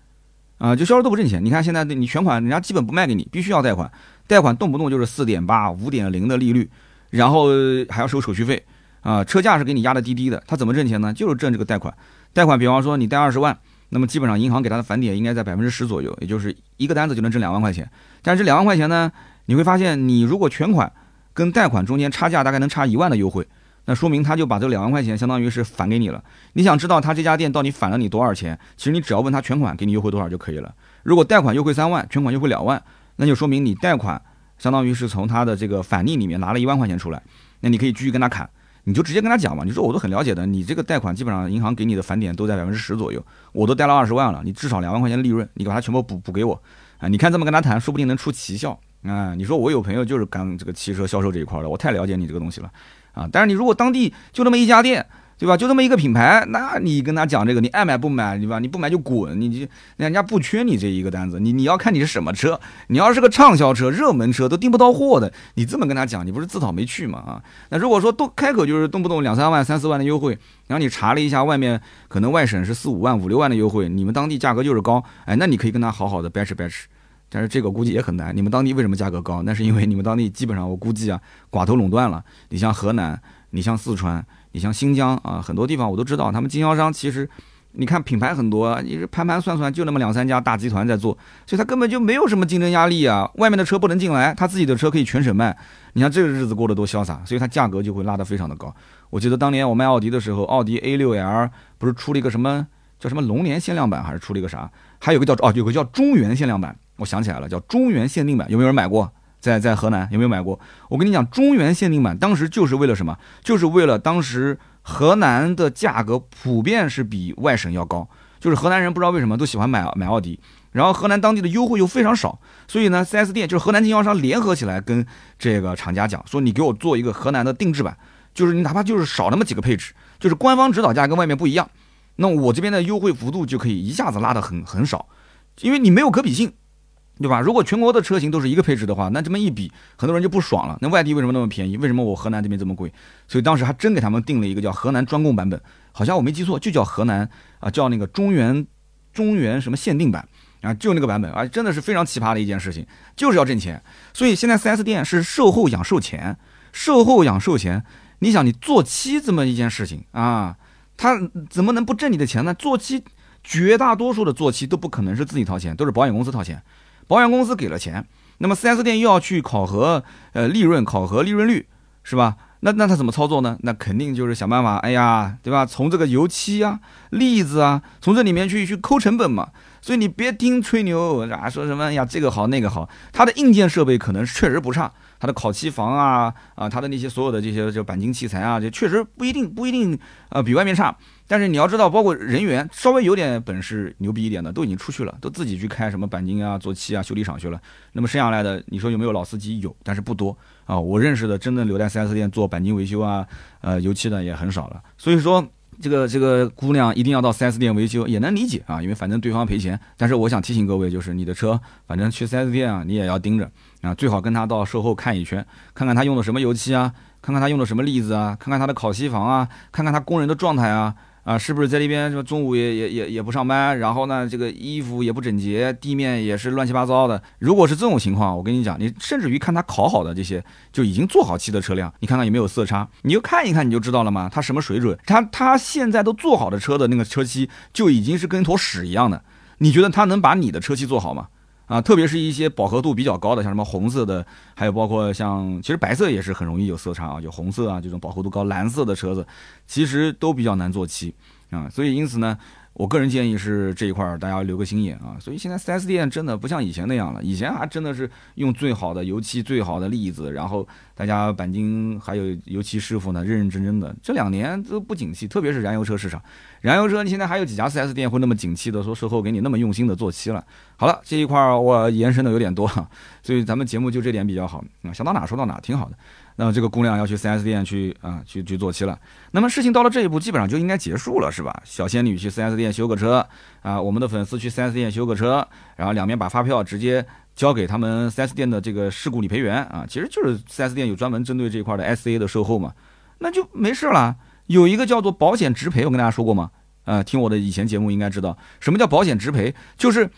啊，就销售都不挣钱。你看现在你全款人家基本不卖给你，必须要贷款，贷款动不动就是四点八、五点零的利率，然后还要收手续费，啊，车价是给你压的低低的，他怎么挣钱呢？就是挣这个贷款，贷款，比方说你贷二十万。那么基本上银行给他的返点应该在百分之十左右，也就是一个单子就能挣两万块钱。但是这两万块钱呢，你会发现你如果全款跟贷款中间差价大概能差一万的优惠，那说明他就把这两万块钱相当于是返给你了。你想知道他这家店到底返了你多少钱？其实你只要问他全款给你优惠多少就可以了。如果贷款优惠三万，全款优惠两万，那就说明你贷款相当于是从他的这个返利里面拿了一万块钱出来，那你可以继续跟他砍。你就直接跟他讲嘛，你说我都很了解的，你这个贷款基本上银行给你的返点都在百分之十左右，我都贷了二十万了，你至少两万块钱的利润，你把它全部补补给我啊！你看这么跟他谈，说不定能出奇效啊！你说我有朋友就是干这个汽车销售这一块的，我太了解你这个东西了啊！但是你如果当地就那么一家店。对吧？就这么一个品牌，那你跟他讲这个，你爱买不买，对吧？你不买就滚，你就人家不缺你这一个单子。你你要看你是什么车，你要是个畅销车、热门车，都订不到货的，你这么跟他讲，你不是自讨没趣吗？啊，那如果说都开口就是动不动两三万、三四万的优惠，然后你查了一下外面可能外省是四五万、五六万的优惠，你们当地价格就是高，哎，那你可以跟他好好的掰扯掰扯。但是这个估计也很难。你们当地为什么价格高？那是因为你们当地基本上我估计啊，寡头垄断了。你像河南，你像四川。你像新疆啊，很多地方我都知道，他们经销商其实，你看品牌很多，你是盘盘算算就那么两三家大集团在做，所以他根本就没有什么竞争压力啊。外面的车不能进来，他自己的车可以全省卖。你看这个日子过得多潇洒，所以它价格就会拉得非常的高。我记得当年我卖奥迪的时候，奥迪 A6L 不是出了一个什么叫什么龙年限量版，还是出了一个啥？还有个叫哦，有个叫中原限量版，我想起来了，叫中原限定版，有没有人买过？在在河南有没有买过？我跟你讲，中原限定版当时就是为了什么？就是为了当时河南的价格普遍是比外省要高，就是河南人不知道为什么都喜欢买买奥迪，然后河南当地的优惠又非常少，所以呢，4S 店就是河南经销商联合起来跟这个厂家讲，说你给我做一个河南的定制版，就是你哪怕就是少那么几个配置，就是官方指导价跟外面不一样，那我这边的优惠幅度就可以一下子拉得很很少，因为你没有可比性。对吧？如果全国的车型都是一个配置的话，那这么一比，很多人就不爽了。那外地为什么那么便宜？为什么我河南这边这么贵？所以当时还真给他们定了一个叫河南专供版本，好像我没记错，就叫河南啊，叫那个中原中原什么限定版啊，就那个版本啊，真的是非常奇葩的一件事情，就是要挣钱。所以现在 4S 店是售后养售前，售后养售前，你想你做漆这么一件事情啊，他怎么能不挣你的钱呢？做漆绝大多数的做漆都不可能是自己掏钱，都是保险公司掏钱。保险公司给了钱，那么 4S 店又要去考核呃利润，考核利润率，是吧？那那他怎么操作呢？那肯定就是想办法，哎呀，对吧？从这个油漆啊、粒子啊，从这里面去去抠成本嘛。所以你别听吹牛啊，说什么哎呀这个好那个好，它的硬件设备可能确实不差，它的烤漆房啊啊，它的那些所有的这些就钣金器材啊，就确实不一定不一定呃比外面差。但是你要知道，包括人员稍微有点本事、牛逼一点的，都已经出去了，都自己去开什么钣金啊、做漆啊、修理厂去了。那么剩下来的，你说有没有老司机？有，但是不多啊。我认识的真正留在 4S 店做钣金维修啊、呃油漆的也很少了。所以说。这个这个姑娘一定要到 4S 店维修，也能理解啊，因为反正对方赔钱。但是我想提醒各位，就是你的车，反正去 4S 店啊，你也要盯着啊，最好跟他到售后看一圈，看看他用的什么油漆啊，看看他用的什么粒子啊，看看他的烤漆房啊，看看他工人的状态啊。啊，是不是在那边什么中午也也也也不上班，然后呢，这个衣服也不整洁，地面也是乱七八糟的。如果是这种情况，我跟你讲，你甚至于看他烤好的这些就已经做好漆的车辆，你看看有没有色差，你就看一看你就知道了嘛，他什么水准？他他现在都做好的车的那个车漆就已经是跟坨屎一样的，你觉得他能把你的车漆做好吗？啊，特别是一些饱和度比较高的，像什么红色的，还有包括像，其实白色也是很容易有色差啊，有红色啊这种饱和度高，蓝色的车子其实都比较难做漆啊，所以因此呢。我个人建议是这一块儿大家留个心眼啊，所以现在 4S 店真的不像以前那样了，以前还真的是用最好的油漆、最好的粒子，然后大家钣金还有油漆师傅呢认认真真的。这两年都不景气，特别是燃油车市场，燃油车你现在还有几家 4S 店会那么景气的说售后给你那么用心的做漆了？好了，这一块儿我延伸的有点多，所以咱们节目就这点比较好啊，想到哪说到哪，挺好的。那这个姑娘要去 4S 店去啊，去去做漆了。那么事情到了这一步，基本上就应该结束了，是吧？小仙女去 4S 店修个车啊，我们的粉丝去 4S 店修个车，然后两边把发票直接交给他们 4S 店的这个事故理赔员啊，其实就是 4S 店有专门针对这块的 SA 的售后嘛，那就没事了。有一个叫做保险直赔，我跟大家说过吗？啊，听我的以前节目应该知道，什么叫保险直赔，就是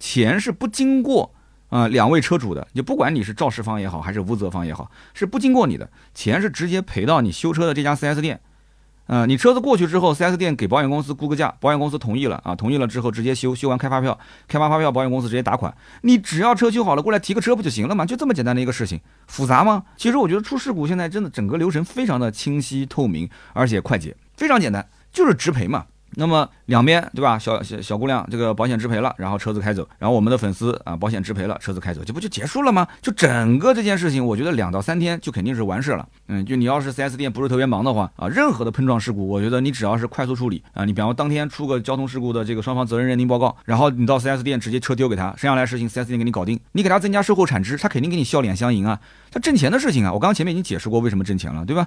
钱是不经过。啊，两位车主的，就不管你是肇事方也好，还是无责方也好，是不经过你的，钱是直接赔到你修车的这家 4S 店。啊，你车子过去之后，4S 店给保险公司估个价，保险公司同意了啊，同意了之后直接修，修完开发票，开发发票，保险公司直接打款。你只要车修好了，过来提个车不就行了吗？就这么简单的一个事情，复杂吗？其实我觉得出事故现在真的整个流程非常的清晰透明，而且快捷，非常简单，就是直赔嘛。那么两边对吧？小小小姑娘这个保险支赔了，然后车子开走，然后我们的粉丝啊保险支赔了，车子开走，这不就结束了吗？就整个这件事情，我觉得两到三天就肯定是完事了。嗯，就你要是 4S 店不是特别忙的话啊，任何的碰撞事故，我觉得你只要是快速处理啊，你比方说当天出个交通事故的这个双方责任认定报告，然后你到 4S 店直接车丢给他，剩下来事情 4S 店给你搞定，你给他增加售后产值，他肯定给你笑脸相迎啊，他挣钱的事情啊，我刚刚前面已经解释过为什么挣钱了，对吧？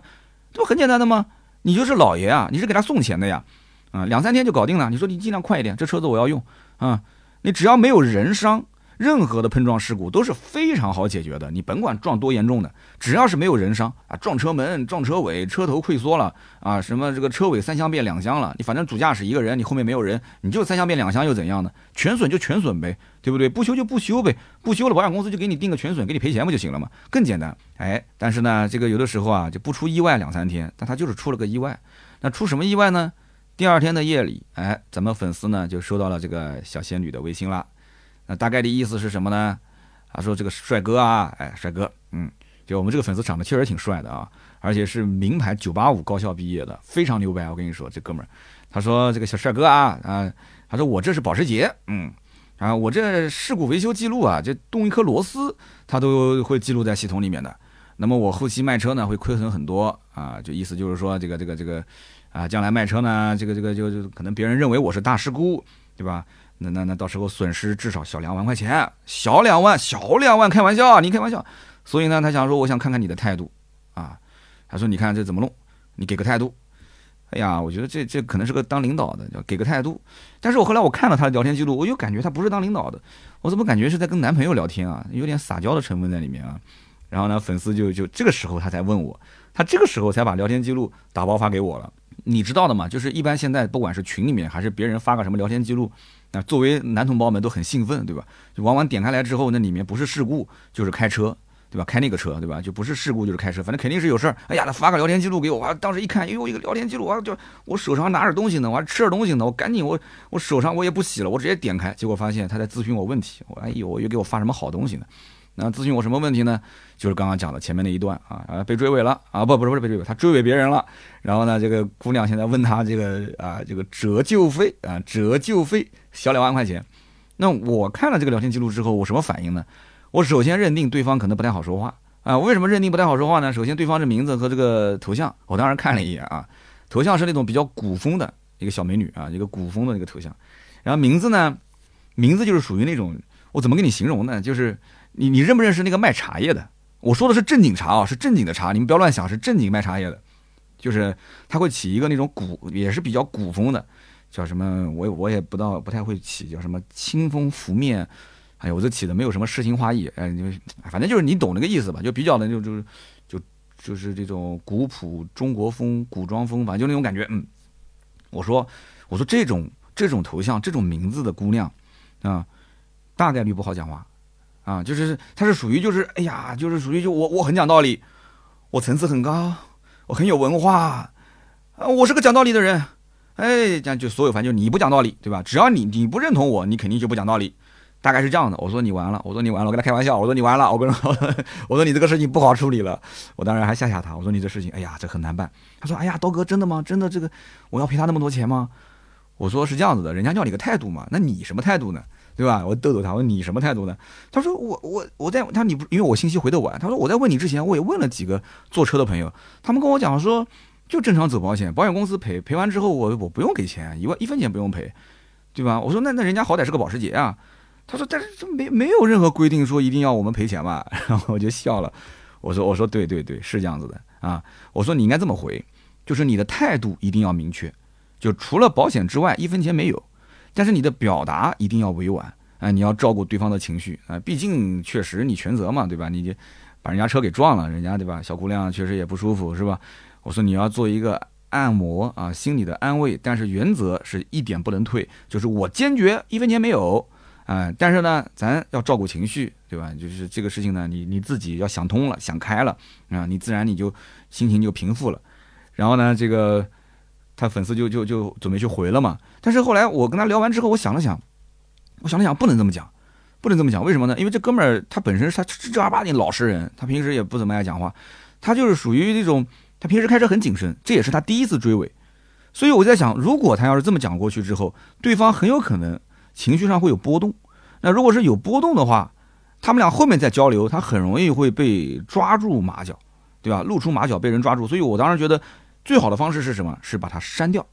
这不很简单的吗？你就是老爷啊，你是给他送钱的呀。啊，两三天就搞定了。你说你尽量快一点，这车子我要用啊。你只要没有人伤，任何的碰撞事故都是非常好解决的。你甭管撞多严重的，只要是没有人伤啊，撞车门、撞车尾、车头溃缩了啊，什么这个车尾三厢变两厢了，你反正主驾驶一个人，你后面没有人，你就三厢变两厢又怎样呢？全损就全损呗，对不对？不修就不修呗，不修了保险公司就给你定个全损，给你赔钱不就行了吗？更简单。哎，但是呢，这个有的时候啊就不出意外两三天，但他就是出了个意外。那出什么意外呢？第二天的夜里，哎，咱们粉丝呢就收到了这个小仙女的微信了。那大概的意思是什么呢？他说：“这个帅哥啊，哎，帅哥，嗯，就我们这个粉丝长得确实挺帅的啊，而且是名牌九八五高校毕业的，非常牛掰。我跟你说，这哥们儿，他说这个小帅哥啊，啊，他说我这是保时捷，嗯，啊，我这事故维修记录啊，这动一颗螺丝，他都会记录在系统里面的。那么我后期卖车呢，会亏损很多啊，就意思就是说，这个这个这个。”啊，将来卖车呢，这个这个就就可能别人认为我是大事故，对吧？那那那到时候损失至少小两万块钱，小两万，小两万，开玩笑，你开玩笑。所以呢，他想说，我想看看你的态度啊。他说，你看这怎么弄？你给个态度。哎呀，我觉得这这可能是个当领导的，要给个态度。但是我后来我看了他的聊天记录，我又感觉他不是当领导的，我怎么感觉是在跟男朋友聊天啊？有点撒娇的成分在里面啊。然后呢，粉丝就就这个时候他才问我，他这个时候才把聊天记录打包发给我了。你知道的嘛，就是一般现在不管是群里面还是别人发个什么聊天记录，那作为男同胞们都很兴奋，对吧？就往往点开来之后，那里面不是事故就是开车，对吧？开那个车，对吧？就不是事故就是开车，反正肯定是有事儿。哎呀，他发个聊天记录给我，我当时一看，哎呦，一个聊天记录，啊就我手上拿着东西呢，我还吃点东西呢，我赶紧我我手上我也不洗了，我直接点开，结果发现他在咨询我问题，我哎呦，又给我发什么好东西呢？那咨询我什么问题呢？就是刚刚讲的前面那一段啊啊，被追尾了啊，不不是不是被追尾，他追尾别人了。然后呢，这个姑娘现在问他这个啊这个折旧费啊折旧费小两万块钱。那我看了这个聊天记录之后，我什么反应呢？我首先认定对方可能不太好说话啊。为什么认定不太好说话呢？首先对方这名字和这个头像，我当时看了一眼啊，头像是那种比较古风的一个小美女啊，一个古风的那个头像。然后名字呢，名字就是属于那种，我怎么跟你形容呢？就是你你认不认识那个卖茶叶的？我说的是正经茶啊，是正经的茶，你们不要乱想，是正经卖茶叶的。就是他会起一个那种古，也是比较古风的，叫什么？我我也不到，不太会起，叫什么清风拂面。哎呀，我这起的没有什么诗情画意，哎，就反正就是你懂那个意思吧？就比较的就就就就是这种古朴中国风、古装风，反正就那种感觉。嗯，我说我说这种。这种头像、这种名字的姑娘，啊，大概率不好讲话，啊，就是他是属于就是哎呀，就是属于就我我很讲道理，我层次很高，我很有文化，啊，我是个讲道理的人，哎，这样就所有反正就你不讲道理，对吧？只要你你不认同我，你肯定就不讲道理，大概是这样的。我说你完了，我说你完了，我跟他开玩笑，我说你完了，我跟他说 我说你这个事情不好处理了，我当然还吓吓他，我说你这事情，哎呀，这很难办。他说，哎呀，刀哥，真的吗？真的这个我要赔他那么多钱吗？我说是这样子的，人家要你个态度嘛，那你什么态度呢？对吧？我逗逗他，我说你什么态度呢？他说我我我在他你不因为我信息回的晚，他说我在问你之前我也问了几个坐车的朋友，他们跟我讲说就正常走保险，保险公司赔赔完之后我我不用给钱，一万一分钱不用赔，对吧？我说那那人家好歹是个保时捷啊，他说但是这没没有任何规定说一定要我们赔钱嘛，然后我就笑了，我说我说对对对是这样子的啊，我说你应该这么回，就是你的态度一定要明确。就除了保险之外，一分钱没有，但是你的表达一定要委婉啊！你要照顾对方的情绪啊！毕竟确实你全责嘛，对吧？你把人家车给撞了，人家对吧？小姑娘确实也不舒服，是吧？我说你要做一个按摩啊，心理的安慰，但是原则是一点不能退，就是我坚决一分钱没有啊！但是呢，咱要照顾情绪，对吧？就是这个事情呢，你你自己要想通了，想开了啊，你自然你就心情就平复了。然后呢，这个。他粉丝就就就准备去回了嘛，但是后来我跟他聊完之后，我想了想，我想了想，不能这么讲，不能这么讲，为什么呢？因为这哥们儿他本身是他正儿八经老实人，他平时也不怎么爱讲话，他就是属于那种他平时开车很谨慎，这也是他第一次追尾，所以我在想，如果他要是这么讲过去之后，对方很有可能情绪上会有波动，那如果是有波动的话，他们俩后面再交流，他很容易会被抓住马脚，对吧？露出马脚被人抓住，所以我当时觉得。最好的方式是什么？是把他删掉，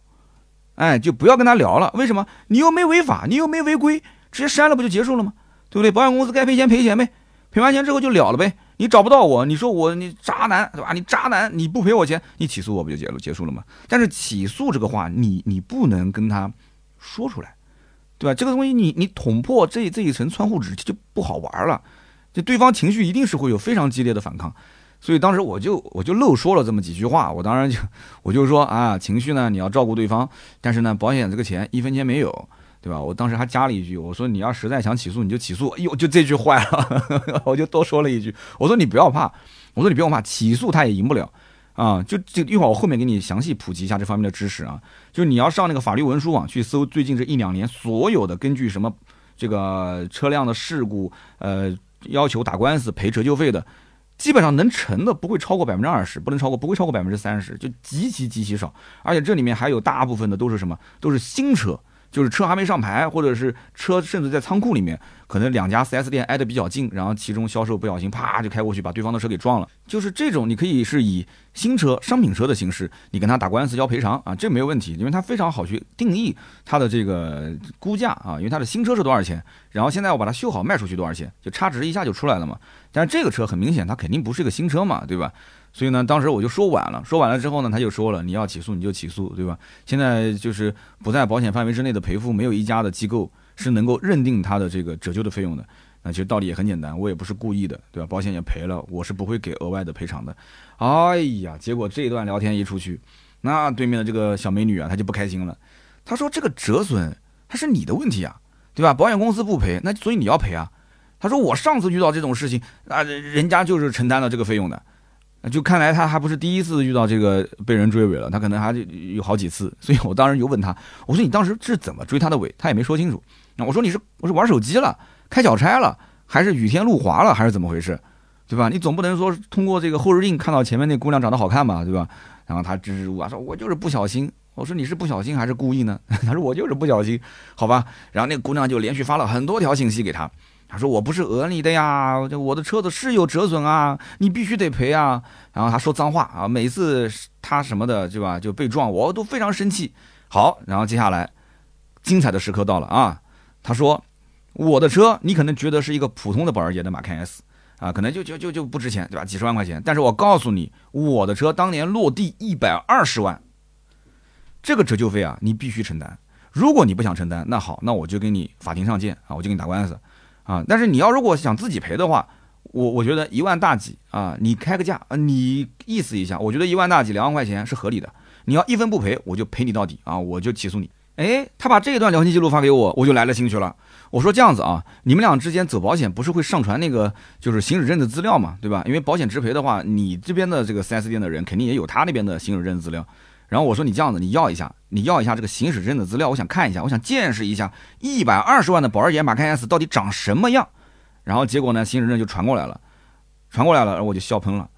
哎，就不要跟他聊了。为什么？你又没违法，你又没违规，直接删了不就结束了吗？对不对？保险公司该赔钱赔钱呗，赔完钱之后就了了呗。你找不到我，你说我你渣男对吧？你渣男，你不赔我钱，你起诉我不就结结束了吗？但是起诉这个话，你你不能跟他说出来，对吧？这个东西你你捅破这这一层窗户纸就不好玩了，就对方情绪一定是会有非常激烈的反抗。所以当时我就我就漏说了这么几句话，我当然就 我就说啊，情绪呢你要照顾对方，但是呢保险这个钱一分钱没有，对吧？我当时还加了一句，我说你要实在想起诉你就起诉，哎呦就这句坏了，我就多说了一句，我说你不要怕，我说你不用怕，起诉他也赢不了啊，就就一会儿我后面给你详细普及一下这方面的知识啊，就你要上那个法律文书网去搜最近这一两年所有的根据什么这个车辆的事故呃要求打官司赔折旧费的。基本上能成的不会超过百分之二十，不能超过，不会超过百分之三十，就极其极其少。而且这里面还有大部分的都是什么？都是新车。就是车还没上牌，或者是车甚至在仓库里面，可能两家 4S 店挨得比较近，然后其中销售不小心啪就开过去把对方的车给撞了。就是这种，你可以是以新车、商品车的形式，你跟他打官司要赔偿啊，这没有问题，因为他非常好去定义它的这个估价啊，因为它的新车是多少钱，然后现在我把它修好卖出去多少钱，就差值一下就出来了嘛。但是这个车很明显，它肯定不是个新车嘛，对吧？所以呢，当时我就说晚了，说晚了之后呢，他就说了，你要起诉你就起诉，对吧？现在就是不在保险范围之内的赔付，没有一家的机构是能够认定他的这个折旧的费用的。那其实道理也很简单，我也不是故意的，对吧？保险也赔了，我是不会给额外的赔偿的。哎呀，结果这一段聊天一出去，那对面的这个小美女啊，她就不开心了。她说这个折损它是你的问题啊，对吧？保险公司不赔，那所以你要赔啊。他说我上次遇到这种事情啊，人家就是承担了这个费用的。就看来他还不是第一次遇到这个被人追尾了，他可能还有好几次，所以我当时就问他，我说你当时是怎么追他的尾？他也没说清楚。那我说你是我是玩手机了，开小差了，还是雨天路滑了，还是怎么回事？对吧？你总不能说通过这个后视镜看到前面那姑娘长得好看吧？对吧？然后他支支吾吾说：“我就是不小心。”我说：“你是不小心还是故意呢？” 他说：“我就是不小心。”好吧。然后那姑娘就连续发了很多条信息给他。他说：“我不是讹你的呀，我的车子是有折损啊，你必须得赔啊。”然后他说脏话啊，每次他什么的，对吧？就被撞，我都非常生气。好，然后接下来精彩的时刻到了啊！他说：“我的车，你可能觉得是一个普通的保时捷的马看 S。”啊，可能就就就就不值钱，对吧？几十万块钱，但是我告诉你，我的车当年落地一百二十万，这个折旧费啊，你必须承担。如果你不想承担，那好，那我就跟你法庭上见啊，我就跟你打官司啊。但是你要如果想自己赔的话，我我觉得一万大几啊，你开个价啊，你意思一下，我觉得一万大几两万块钱是合理的。你要一分不赔，我就赔你到底啊，我就起诉你。哎，他把这一段聊天记录发给我，我就来了兴趣了。我说这样子啊，你们俩之间走保险不是会上传那个就是行驶证的资料嘛，对吧？因为保险直赔的话，你这边的这个 4S 店的人肯定也有他那边的行驶证资料。然后我说你这样子，你要一下，你要一下这个行驶证的资料，我想看一下，我想见识一下一百二十万的保时捷马 K S 到底长什么样。然后结果呢，行驶证就传过来了，传过来了，然后我就笑喷了。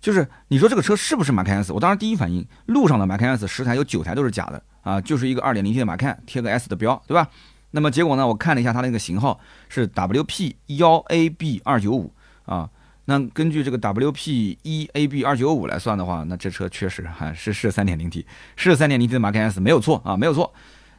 就是你说这个车是不是马 K S？我当时第一反应，路上的马 K S 十台有九台都是假的啊，就是一个二点零 T 的马 K 贴个 S 的标，对吧？那么结果呢？我看了一下它那个型号是 WP 幺 AB 二九五啊。那根据这个 WP 一 AB 二九五来算的话，那这车确实还是是三点零 T，是三点零 T 的马 K S 没有错啊，没有错。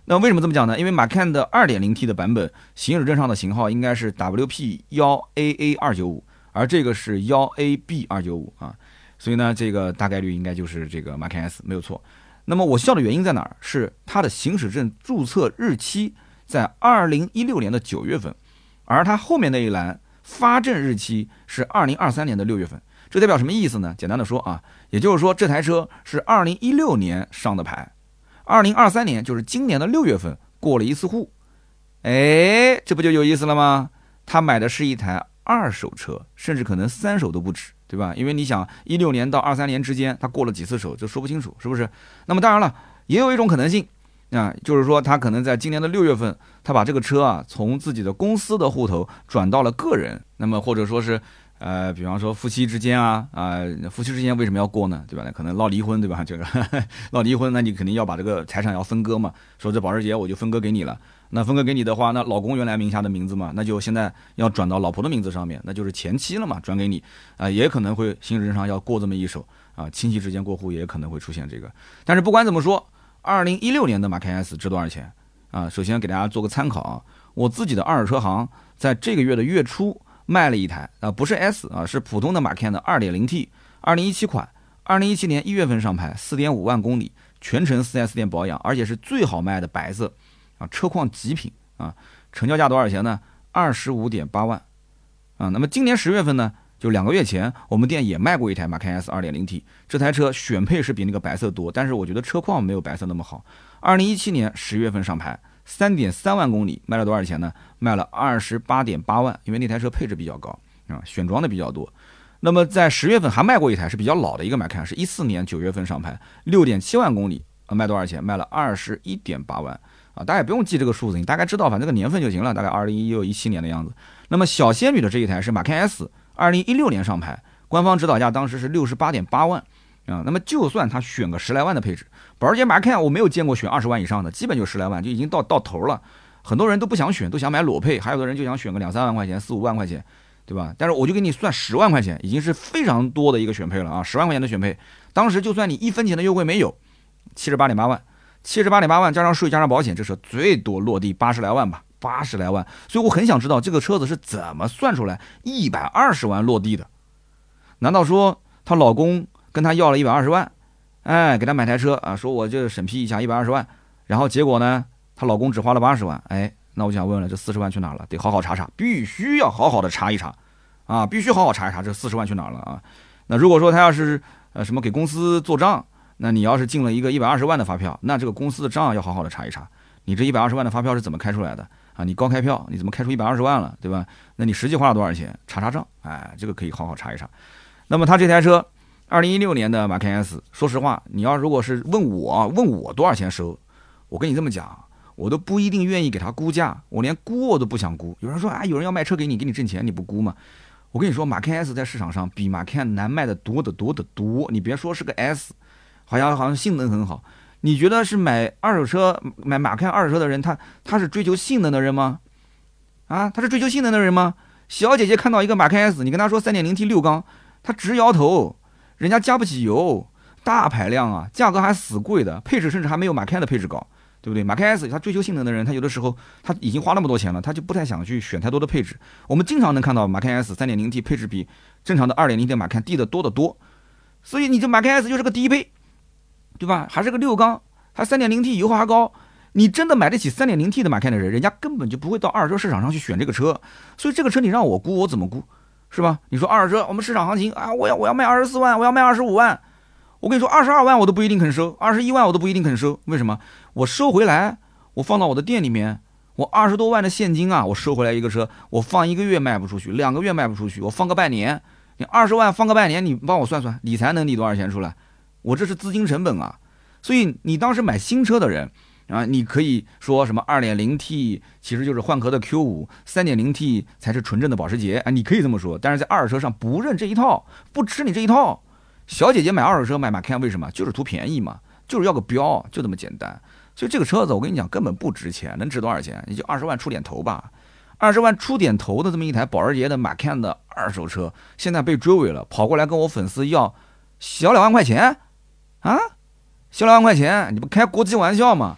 那为什么这么讲呢？因为马 Can 的二点零 T 的版本行驶证上的型号应该是 WP 幺 AA 二九五，而这个是幺 AB 二九五啊。所以呢，这个大概率应该就是这个马 Can S 没有错。那么我笑的原因在哪儿？是它的行驶证注册日期。在二零一六年的九月份，而它后面那一栏发证日期是二零二三年的六月份，这代表什么意思呢？简单的说啊，也就是说这台车是二零一六年上的牌，二零二三年就是今年的六月份过了一次户，哎，这不就有意思了吗？他买的是一台二手车，甚至可能三手都不止，对吧？因为你想一六年到二三年之间他过了几次手，就说不清楚，是不是？那么当然了，也有一种可能性。啊，就是说他可能在今年的六月份，他把这个车啊从自己的公司的户头转到了个人，那么或者说是，呃，比方说夫妻之间啊，啊，夫妻之间为什么要过呢？对吧？那可能闹离婚，对吧？这个 闹离婚，那你肯定要把这个财产要分割嘛。说这保时捷我就分割给你了，那分割给你的话，那老公原来名下的名字嘛，那就现在要转到老婆的名字上面，那就是前妻了嘛，转给你啊，也可能会行驶证上要过这么一手啊，亲戚之间过户也可能会出现这个。但是不管怎么说。二零一六年的马 K S 值多少钱啊？首先给大家做个参考啊，我自己的二手车行在这个月的月初卖了一台啊，不是 S 啊，是普通的马 K 的二点零 T，二零一七款，二零一七年一月份上牌，四点五万公里，全程四 S 店保养，而且是最好卖的白色啊，车况极品啊，成交价多少钱呢？二十五点八万啊。那么今年十月份呢？就两个月前，我们店也卖过一台马 K S 2.0T，这台车选配是比那个白色多，但是我觉得车况没有白色那么好。2017年十月份上牌，3.3万公里，卖了多少钱呢？卖了28.8万，因为那台车配置比较高啊，选装的比较多。那么在十月份还卖过一台是比较老的一个马 K，是一四年九月份上牌，6.7万公里，啊，卖多少钱？卖了21.8万啊，大家也不用记这个数字，你大概知道，反正这个年份就行了，大概2016、17年的样子。那么小仙女的这一台是马 K S。二零一六年上牌，官方指导价当时是六十八点八万啊。那么就算他选个十来万的配置，保时捷马 Can 我没有见过选二十万以上的，基本就十来万就已经到到头了。很多人都不想选，都想买裸配，还有的人就想选个两三万块钱、四五万块钱，对吧？但是我就给你算十万块钱，已经是非常多的一个选配了啊！十万块钱的选配，当时就算你一分钱的优惠没有，七十八点八万，七十八点八万加上税加上保险，这是最多落地八十来万吧。八十来万，所以我很想知道这个车子是怎么算出来一百二十万落地的？难道说她老公跟她要了一百二十万，哎，给她买台车啊？说我就审批一下一百二十万，然后结果呢，她老公只花了八十万，哎，那我想问了，这四十万去哪了？得好好查查，必须要好好的查一查啊，必须好好查一查这四十万去哪了啊？那如果说他要是呃什么给公司做账，那你要是进了一个一百二十万的发票，那这个公司的账要好好的查一查，你这一百二十万的发票是怎么开出来的？啊，你高开票，你怎么开出一百二十万了，对吧？那你实际花了多少钱？查查账，哎，这个可以好好查一查。那么他这台车，二零一六年的马 K S，说实话，你要如果是问我问我多少钱收，我跟你这么讲，我都不一定愿意给他估价，我连估我都不想估。有人说啊，有人要卖车给你，给你挣钱，你不估吗？我跟你说，马 K S 在市场上比马 K 难卖的多得多得多。你别说是个 S，好像好像性能很好。你觉得是买二手车买马 K 二手车的人，他他是追求性能的人吗？啊，他是追求性能的人吗？小姐姐看到一个马 K S，你跟她说三点零 T 六缸，她直摇头，人家加不起油，大排量啊，价格还死贵的，配置甚至还没有马 K 的配置高。对不对？马 K S 他追求性能的人，他有的时候他已经花那么多钱了，他就不太想去选太多的配置。我们经常能看到马 K S 三点零 T 配置比正常的二点零 T 马 K 低的多得多，所以你这马 K S 就是个低配，对吧？还是个六缸，还三点零 T 油耗还高。你真的买得起三点零 T 的马凯的人，人家根本就不会到二手车市场上去选这个车。所以这个车你让我估，我怎么估？是吧？你说二手车，我们市场行情啊，我要我要卖二十四万，我要卖二十五万。我跟你说，二十二万我都不一定肯收，二十一万我都不一定肯收。为什么？我收回来。我放到我的店里面，我二十多万的现金啊，我收回来一个车，我放一个月卖不出去，两个月卖不出去，我放个半年，你二十万放个半年，你帮我算算，理财能理多少钱出来？我这是资金成本啊。所以你当时买新车的人啊，你可以说什么二点零 T 其实就是换壳的 Q 五，三点零 T 才是纯正的保时捷啊，你可以这么说。但是在二手车上不认这一套，不吃你这一套。小姐姐买二手车买马 K 为什么？就是图便宜嘛，就是要个标，就这么简单。所以这个车子，我跟你讲，根本不值钱，能值多少钱？也就二十万出点头吧。二十万出点头的这么一台保时捷的 Macan 的二手车，现在被追尾了，跑过来跟我粉丝要小两万块钱啊！小两万块钱，你不开国际玩笑吗？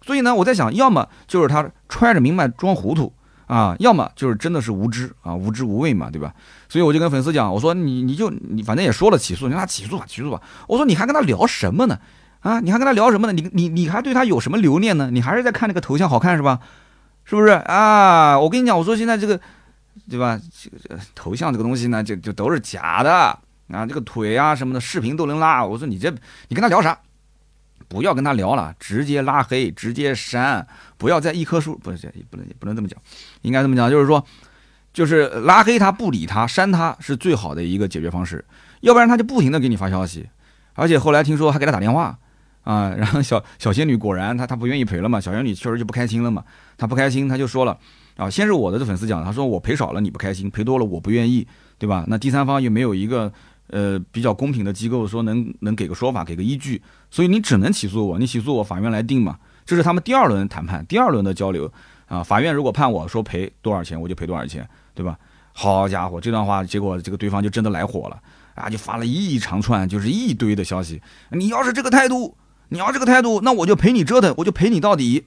所以呢，我在想，要么就是他揣着明白装糊涂啊，要么就是真的是无知啊，无知无畏嘛，对吧？所以我就跟粉丝讲，我说你你就你反正也说了起诉，你让他起诉吧，起诉吧。我说你还跟他聊什么呢？啊，你还跟他聊什么呢？你你你还对他有什么留念呢？你还是在看那个头像好看是吧？是不是啊？我跟你讲，我说现在这个，对吧？这个头像这个东西呢，就就都是假的啊。这个腿啊什么的视频都能拉。我说你这你跟他聊啥？不要跟他聊了，直接拉黑，直接删，不要在一棵树，不是不能不能这么讲，应该这么讲，就是说，就是拉黑他不理他，删他是最好的一个解决方式，要不然他就不停的给你发消息，而且后来听说还给他打电话。啊，然后小小仙女果然她她不愿意赔了嘛，小仙女确实就不开心了嘛，她不开心，她就说了，啊，先是我的粉丝讲，他说我赔少了你不开心，赔多了我不愿意，对吧？那第三方又没有一个呃比较公平的机构说能能给个说法，给个依据，所以你只能起诉我，你起诉我，法院来定嘛，这是他们第二轮谈判，第二轮的交流啊，法院如果判我说赔多少钱，我就赔多少钱，对吧？好家伙，这段话结果这个对方就真的来火了啊，就发了一长串，就是一堆的消息，你要是这个态度。你要这个态度，那我就陪你折腾，我就陪你到底，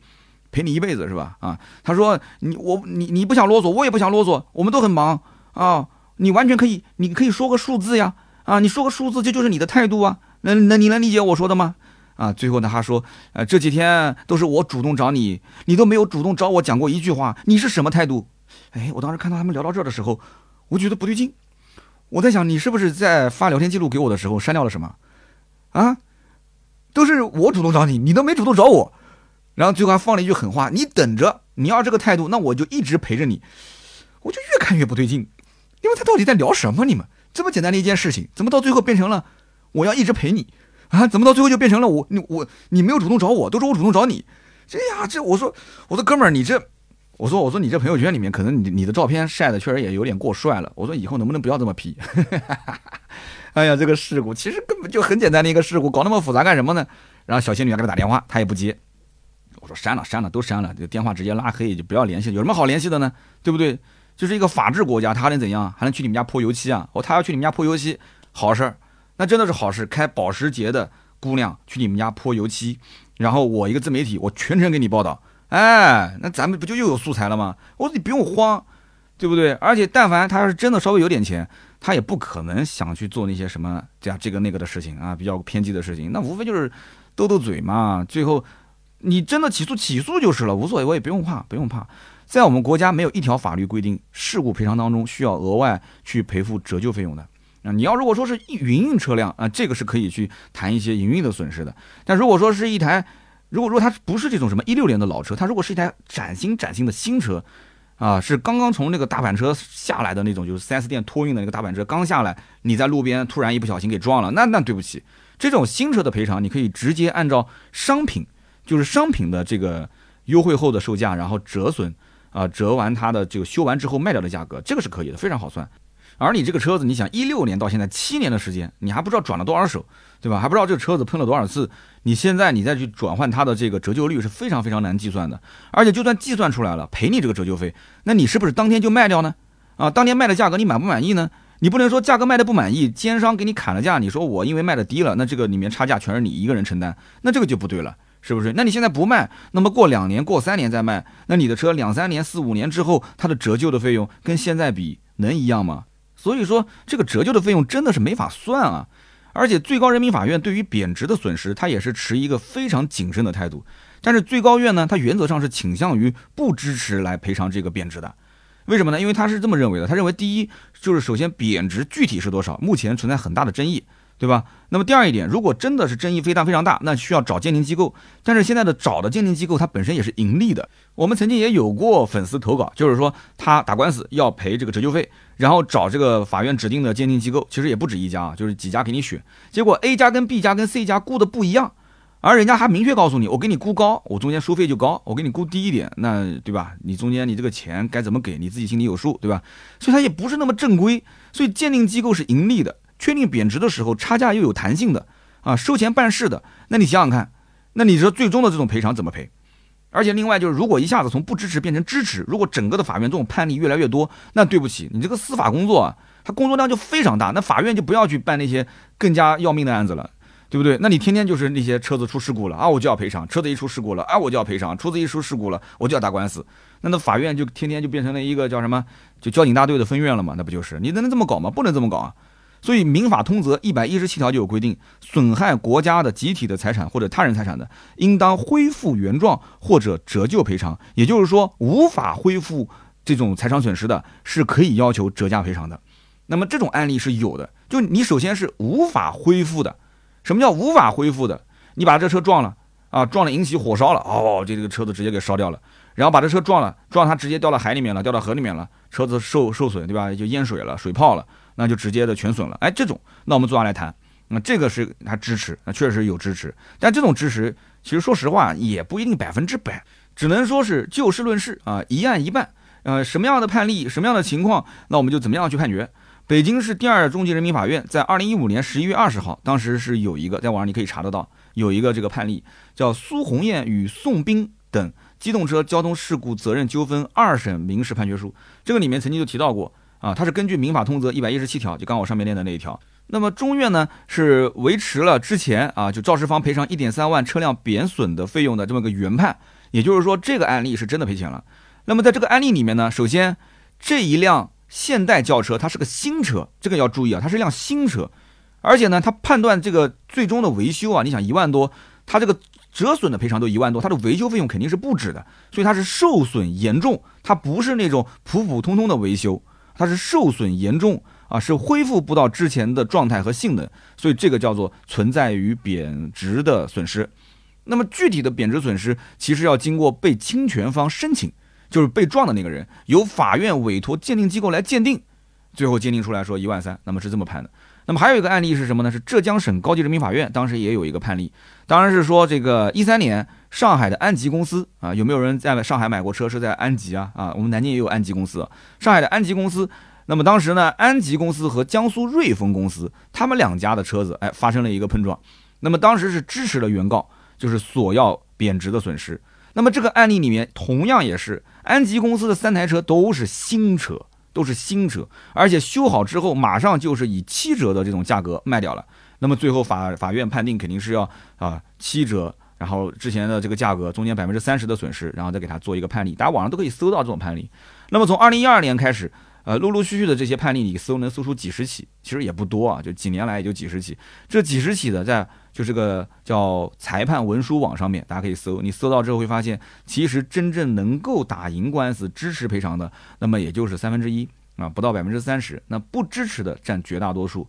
陪你一辈子是吧？啊，他说你我你你不想啰嗦，我也不想啰嗦，我们都很忙啊，你完全可以，你可以说个数字呀，啊，你说个数字，这就是你的态度啊，那那你能理解我说的吗？啊，最后呢，他说，呃，这几天都是我主动找你，你都没有主动找我讲过一句话，你是什么态度？哎，我当时看到他们聊到这的时候，我觉得不对劲，我在想，你是不是在发聊天记录给我的时候删掉了什么？啊？都是我主动找你，你都没主动找我，然后最后还放了一句狠话：“你等着，你要这个态度，那我就一直陪着你。”我就越看越不对劲，因为他到底在聊什么？你们这么简单的一件事情，怎么到最后变成了我要一直陪你啊？怎么到最后就变成了我你我你没有主动找我，都是我主动找你？这呀，这我说我说哥们儿，你这我说我说你这朋友圈里面可能你你的照片晒的确实也有点过帅了。我说以后能不能不要这么 P？哎呀，这个事故其实根本就很简单的一个事故，搞那么复杂干什么呢？然后小仙女给他打电话，他也不接。我说删了，删了，都删了，这个电话直接拉黑，就不要联系。有什么好联系的呢？对不对？就是一个法治国家，他还能怎样？还能去你们家泼油漆啊？哦，他要去你们家泼油漆，好事儿，那真的是好事。开保时捷的姑娘去你们家泼油漆，然后我一个自媒体，我全程给你报道。哎，那咱们不就又有素材了吗？我说你不用慌，对不对？而且但凡他要是真的稍微有点钱。他也不可能想去做那些什么这样这个那个的事情啊，比较偏激的事情。那无非就是斗斗嘴嘛。最后你真的起诉起诉就是了，无所谓，我也不用怕，不用怕。在我们国家没有一条法律规定事故赔偿当中需要额外去赔付折旧费用的啊。你要如果说是营运车辆啊，这个是可以去谈一些营运的损失的。但如果说是一台，如果说它不是这种什么一六年的老车，它如果是一台崭新崭新的新车。啊，是刚刚从那个大板车下来的那种，就是 4S 店托运的那个大板车刚下来，你在路边突然一不小心给撞了，那那对不起，这种新车的赔偿你可以直接按照商品，就是商品的这个优惠后的售价，然后折损啊，折完它的这个修完之后卖掉的价格，这个是可以的，非常好算。而你这个车子，你想一六年到现在七年的时间，你还不知道转了多少手，对吧？还不知道这个车子喷了多少次，你现在你再去转换它的这个折旧率是非常非常难计算的。而且就算计算出来了，赔你这个折旧费，那你是不是当天就卖掉呢？啊，当天卖的价格你满不满意呢？你不能说价格卖的不满意，奸商给你砍了价，你说我因为卖的低了，那这个里面差价全是你一个人承担，那这个就不对了，是不是？那你现在不卖，那么过两年、过三年再卖，那你的车两三年、四五年之后，它的折旧的费用跟现在比能一样吗？所以说，这个折旧的费用真的是没法算啊！而且最高人民法院对于贬值的损失，它也是持一个非常谨慎的态度。但是最高院呢，它原则上是倾向于不支持来赔偿这个贬值的。为什么呢？因为他是这么认为的，他认为第一就是首先贬值具体是多少，目前存在很大的争议。对吧？那么第二一点，如果真的是争议非常非常大，那需要找鉴定机构。但是现在的找的鉴定机构，它本身也是盈利的。我们曾经也有过粉丝投稿，就是说他打官司要赔这个折旧费，然后找这个法院指定的鉴定机构，其实也不止一家啊，就是几家给你选。结果 A 家跟 B 家跟 C 家估的不一样，而人家还明确告诉你，我给你估高，我中间收费就高；我给你估低一点，那对吧？你中间你这个钱该怎么给，你自己心里有数，对吧？所以它也不是那么正规。所以鉴定机构是盈利的。确定贬值的时候，差价又有弹性的啊，收钱办事的，那你想想看，那你说最终的这种赔偿怎么赔？而且另外就是，如果一下子从不支持变成支持，如果整个的法院这种判例越来越多，那对不起，你这个司法工作啊，它工作量就非常大，那法院就不要去办那些更加要命的案子了，对不对？那你天天就是那些车子出事故了啊，我就要赔偿；车子一出事故了啊，我就要赔偿；车子一出事故了，我就要打官司。那那法院就天天就变成了一个叫什么，就交警大队的分院了嘛？那不就是？你能能这么搞吗？不能这么搞啊！所以，《民法通则》一百一十七条就有规定，损害国家的集体的财产或者他人财产的，应当恢复原状或者折旧赔偿。也就是说，无法恢复这种财产损失的，是可以要求折价赔偿的。那么，这种案例是有的。就你首先是无法恢复的。什么叫无法恢复的？你把这车撞了啊，撞了引起火烧了，哦，这这个车子直接给烧掉了。然后把这车撞了，撞它直接掉到海里面了，掉到河里面了，车子受受损，对吧？就淹水了，水泡了。那就直接的全损了，哎，这种，那我们坐下来谈，那这个是他支持，那确实有支持，但这种支持其实说实话也不一定百分之百，只能说是就事论事啊，一案一办，呃，什么样的判例，什么样的情况，那我们就怎么样去判决。北京市第二中级人民法院在二零一五年十一月二十号，当时是有一个在网上你可以查得到，有一个这个判例叫苏红艳与宋斌等机动车交通事故责任纠纷二审民事判决书，这个里面曾经就提到过。啊，它是根据《民法通则》一百一十七条，就刚我上面念的那一条。那么中院呢是维持了之前啊，就肇事方赔偿一点三万车辆贬损的费用的这么个原判，也就是说这个案例是真的赔钱了。那么在这个案例里面呢，首先这一辆现代轿车它是个新车，这个要注意啊，它是辆新车，而且呢，它判断这个最终的维修啊，你想一万多，它这个折损的赔偿都一万多，它的维修费用肯定是不止的，所以它是受损严重，它不是那种普普通通的维修。它是受损严重啊，是恢复不到之前的状态和性能，所以这个叫做存在于贬值的损失。那么具体的贬值损失，其实要经过被侵权方申请，就是被撞的那个人，由法院委托鉴定机构来鉴定，最后鉴定出来说一万三，那么是这么判的。那么还有一个案例是什么呢？是浙江省高级人民法院当时也有一个判例，当然是说这个一三年上海的安吉公司啊，有没有人在上海买过车？是在安吉啊啊，我们南京也有安吉公司，上海的安吉公司。那么当时呢，安吉公司和江苏瑞风公司他们两家的车子哎发生了一个碰撞，那么当时是支持了原告，就是索要贬值的损失。那么这个案例里面同样也是安吉公司的三台车都是新车。都是新车，而且修好之后马上就是以七折的这种价格卖掉了。那么最后法法院判定肯定是要啊七折，然后之前的这个价格中间百分之三十的损失，然后再给他做一个判例。大家网上都可以搜到这种判例。那么从二零一二年开始。呃，陆陆续续的这些判例，你搜能搜出几十起，其实也不多啊，就几年来也就几十起。这几十起的，在就这个叫裁判文书网上面，大家可以搜。你搜到之后会发现，其实真正能够打赢官司、支持赔偿的，那么也就是三分之一啊，不到百分之三十。那不支持的占绝大多数。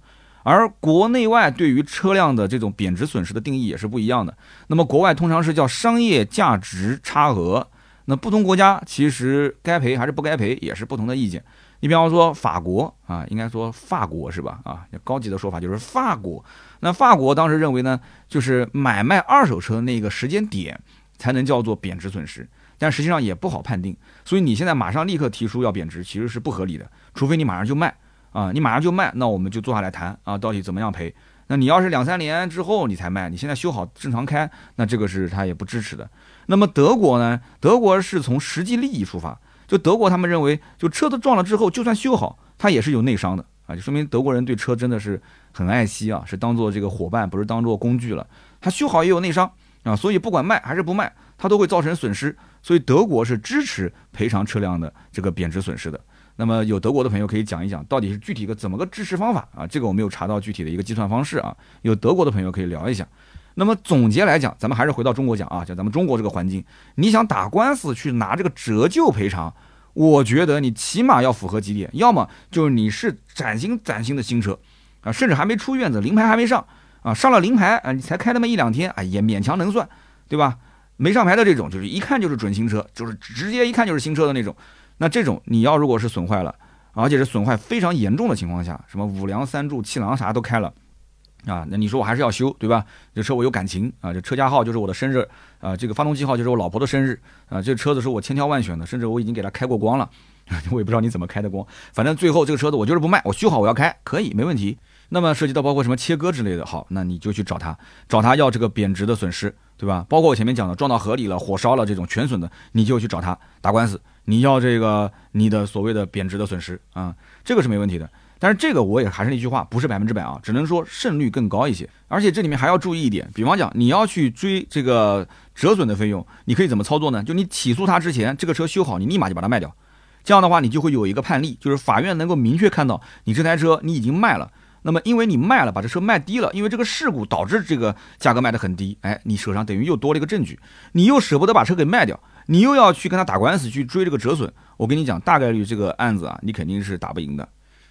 而国内外对于车辆的这种贬值损失的定义也是不一样的。那么国外通常是叫商业价值差额，那不同国家其实该赔还是不该赔，也是不同的意见。你比方说法国啊，应该说法国是吧？啊，高级的说法就是法国。那法国当时认为呢，就是买卖二手车那个时间点，才能叫做贬值损失，但实际上也不好判定。所以你现在马上立刻提出要贬值，其实是不合理的，除非你马上就卖啊，你马上就卖，那我们就坐下来谈啊，到底怎么样赔。那你要是两三年之后你才卖，你现在修好正常开，那这个是他也不支持的。那么德国呢？德国是从实际利益出发，就德国他们认为，就车子撞了之后，就算修好，它也是有内伤的啊，就说明德国人对车真的是很爱惜啊，是当做这个伙伴，不是当做工具了。它修好也有内伤啊，所以不管卖还是不卖，它都会造成损失。所以德国是支持赔偿车辆的这个贬值损失的。那么有德国的朋友可以讲一讲，到底是具体个怎么个支持方法啊？这个我没有查到具体的一个计算方式啊。有德国的朋友可以聊一下。那么总结来讲，咱们还是回到中国讲啊，就咱们中国这个环境，你想打官司去拿这个折旧赔偿，我觉得你起码要符合几点，要么就是你是崭新崭新的新车啊，甚至还没出院子，临牌还没上啊，上了临牌啊，你才开那么一两天，哎也勉强能算，对吧？没上牌的这种，就是一看就是准新车，就是直接一看就是新车的那种。那这种你要如果是损坏了，而且是损坏非常严重的情况下，什么五梁三柱气囊啥都开了，啊，那你说我还是要修，对吧？这车我有感情啊，这车架号就是我的生日啊，这个发动机号就是我老婆的生日啊，这车子是我千挑万选的，甚至我已经给他开过光了，我也不知道你怎么开的光，反正最后这个车子我就是不卖，我修好我要开，可以没问题。那么涉及到包括什么切割之类的，好，那你就去找他，找他要这个贬值的损失，对吧？包括我前面讲的撞到河里了、火烧了这种全损的，你就去找他打官司，你要这个你的所谓的贬值的损失啊，这个是没问题的。但是这个我也还是那句话，不是百分之百啊，只能说胜率更高一些。而且这里面还要注意一点，比方讲你要去追这个折损的费用，你可以怎么操作呢？就你起诉他之前，这个车修好，你立马就把它卖掉，这样的话你就会有一个判例，就是法院能够明确看到你这台车你已经卖了。那么，因为你卖了，把这车卖低了，因为这个事故导致这个价格卖得很低，哎，你手上等于又多了一个证据，你又舍不得把车给卖掉，你又要去跟他打官司去追这个折损，我跟你讲，大概率这个案子啊，你肯定是打不赢的。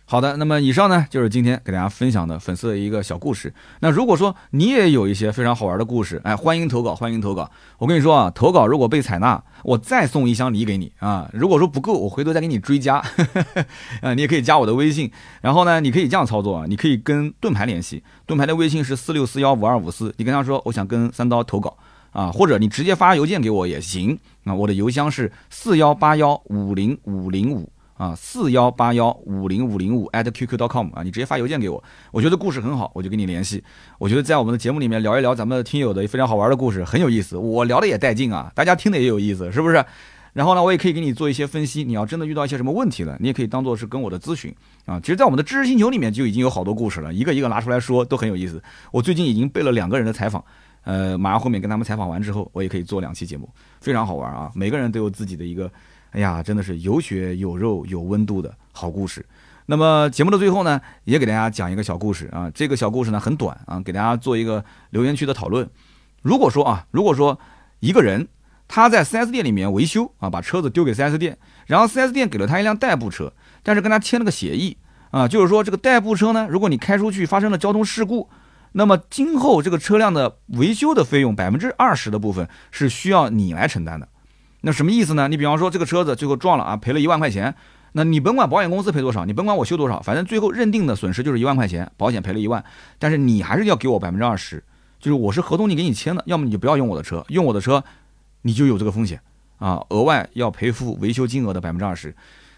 好的，那么以上呢就是今天给大家分享的粉丝的一个小故事。那如果说你也有一些非常好玩的故事，哎，欢迎投稿，欢迎投稿。我跟你说啊，投稿如果被采纳，我再送一箱梨给你啊。如果说不够，我回头再给你追加。啊，你也可以加我的微信，然后呢，你可以这样操作啊，你可以跟盾牌联系，盾牌的微信是四六四幺五二五四，你跟他说我想跟三刀投稿啊，或者你直接发邮件给我也行啊，我的邮箱是四幺八幺五零五零五。啊，四幺八幺五零五零五 at qq.com 啊，你直接发邮件给我，我觉得故事很好，我就跟你联系。我觉得在我们的节目里面聊一聊咱们听友的非常好玩的故事，很有意思。我聊的也带劲啊，大家听的也有意思，是不是？然后呢，我也可以给你做一些分析。你要真的遇到一些什么问题了，你也可以当做是跟我的咨询啊。其实，在我们的知识星球里面就已经有好多故事了，一个一个拿出来说都很有意思。我最近已经备了两个人的采访，呃，马上后面跟他们采访完之后，我也可以做两期节目，非常好玩啊。每个人都有自己的一个。哎呀，真的是有血有肉有温度的好故事。那么节目的最后呢，也给大家讲一个小故事啊。这个小故事呢很短啊，给大家做一个留言区的讨论。如果说啊，如果说一个人他在 4S 店里面维修啊，把车子丢给 4S 店，然后 4S 店给了他一辆代步车，但是跟他签了个协议啊，就是说这个代步车呢，如果你开出去发生了交通事故，那么今后这个车辆的维修的费用百分之二十的部分是需要你来承担的。那什么意思呢？你比方说这个车子最后撞了啊，赔了一万块钱，那你甭管保险公司赔多少，你甭管我修多少，反正最后认定的损失就是一万块钱，保险赔了一万，但是你还是要给我百分之二十，就是我是合同你给你签的，要么你就不要用我的车，用我的车，你就有这个风险啊，额外要赔付维修金额的百分之二十。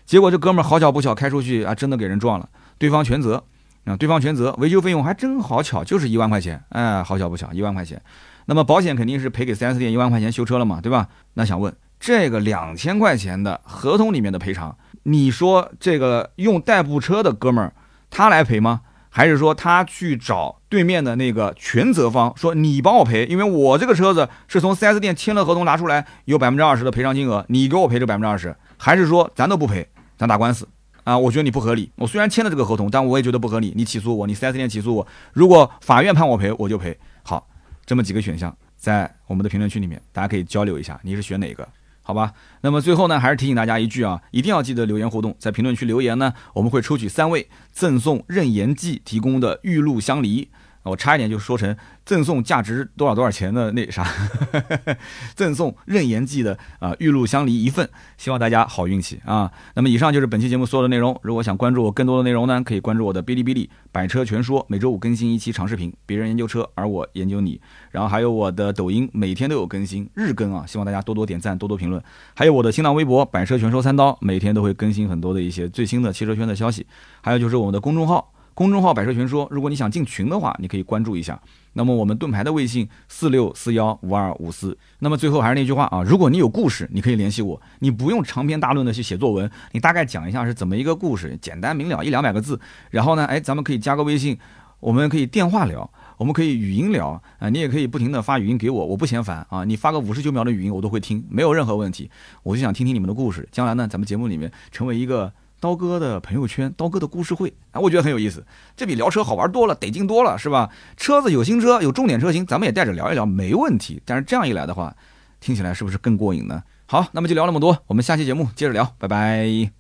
结果这哥们儿好巧不巧开出去啊，真的给人撞了，对方全责啊，对方全责，维修费用还真好巧，就是一万块钱，哎，好巧不巧一万块钱，那么保险肯定是赔给 4S 店一万块钱修车了嘛，对吧？那想问。这个两千块钱的合同里面的赔偿，你说这个用代步车的哥们儿他来赔吗？还是说他去找对面的那个全责方说你帮我赔，因为我这个车子是从 4S 店签了合同拿出来，有百分之二十的赔偿金额，你给我赔这百分之二十？还是说咱都不赔，咱打官司啊？我觉得你不合理。我虽然签了这个合同，但我也觉得不合理。你起诉我，你 4S 店起诉我，如果法院判我赔，我就赔。好，这么几个选项在我们的评论区里面，大家可以交流一下，你是选哪个？好吧，那么最后呢，还是提醒大家一句啊，一定要记得留言互动，在评论区留言呢，我们会抽取三位赠送任言记提供的玉露香梨。我差一点就说成赠送价值多少多少钱的那啥，赠送任言记的啊玉露香梨一份，希望大家好运气啊。那么以上就是本期节目所有的内容。如果想关注我更多的内容呢，可以关注我的哔哩哔哩百车全说，每周五更新一期长视频，别人研究车，而我研究你。然后还有我的抖音，每天都有更新，日更啊，希望大家多多点赞，多多评论。还有我的新浪微博百车全说三刀，每天都会更新很多的一些最新的汽车圈的消息。还有就是我们的公众号。公众号“百车全说”，如果你想进群的话，你可以关注一下。那么我们盾牌的微信四六四幺五二五四。那么最后还是那句话啊，如果你有故事，你可以联系我，你不用长篇大论的去写作文，你大概讲一下是怎么一个故事，简单明了一两百个字。然后呢，哎，咱们可以加个微信，我们可以电话聊，我们可以语音聊啊，你也可以不停的发语音给我，我不嫌烦啊，你发个五十九秒的语音我都会听，没有任何问题。我就想听听你们的故事，将来呢，咱们节目里面成为一个。刀哥的朋友圈，刀哥的故事会啊，我觉得很有意思，这比聊车好玩多了，得劲多了，是吧？车子有新车，有重点车型，咱们也带着聊一聊，没问题。但是这样一来的话，听起来是不是更过瘾呢？好，那么就聊那么多，我们下期节目接着聊，拜拜。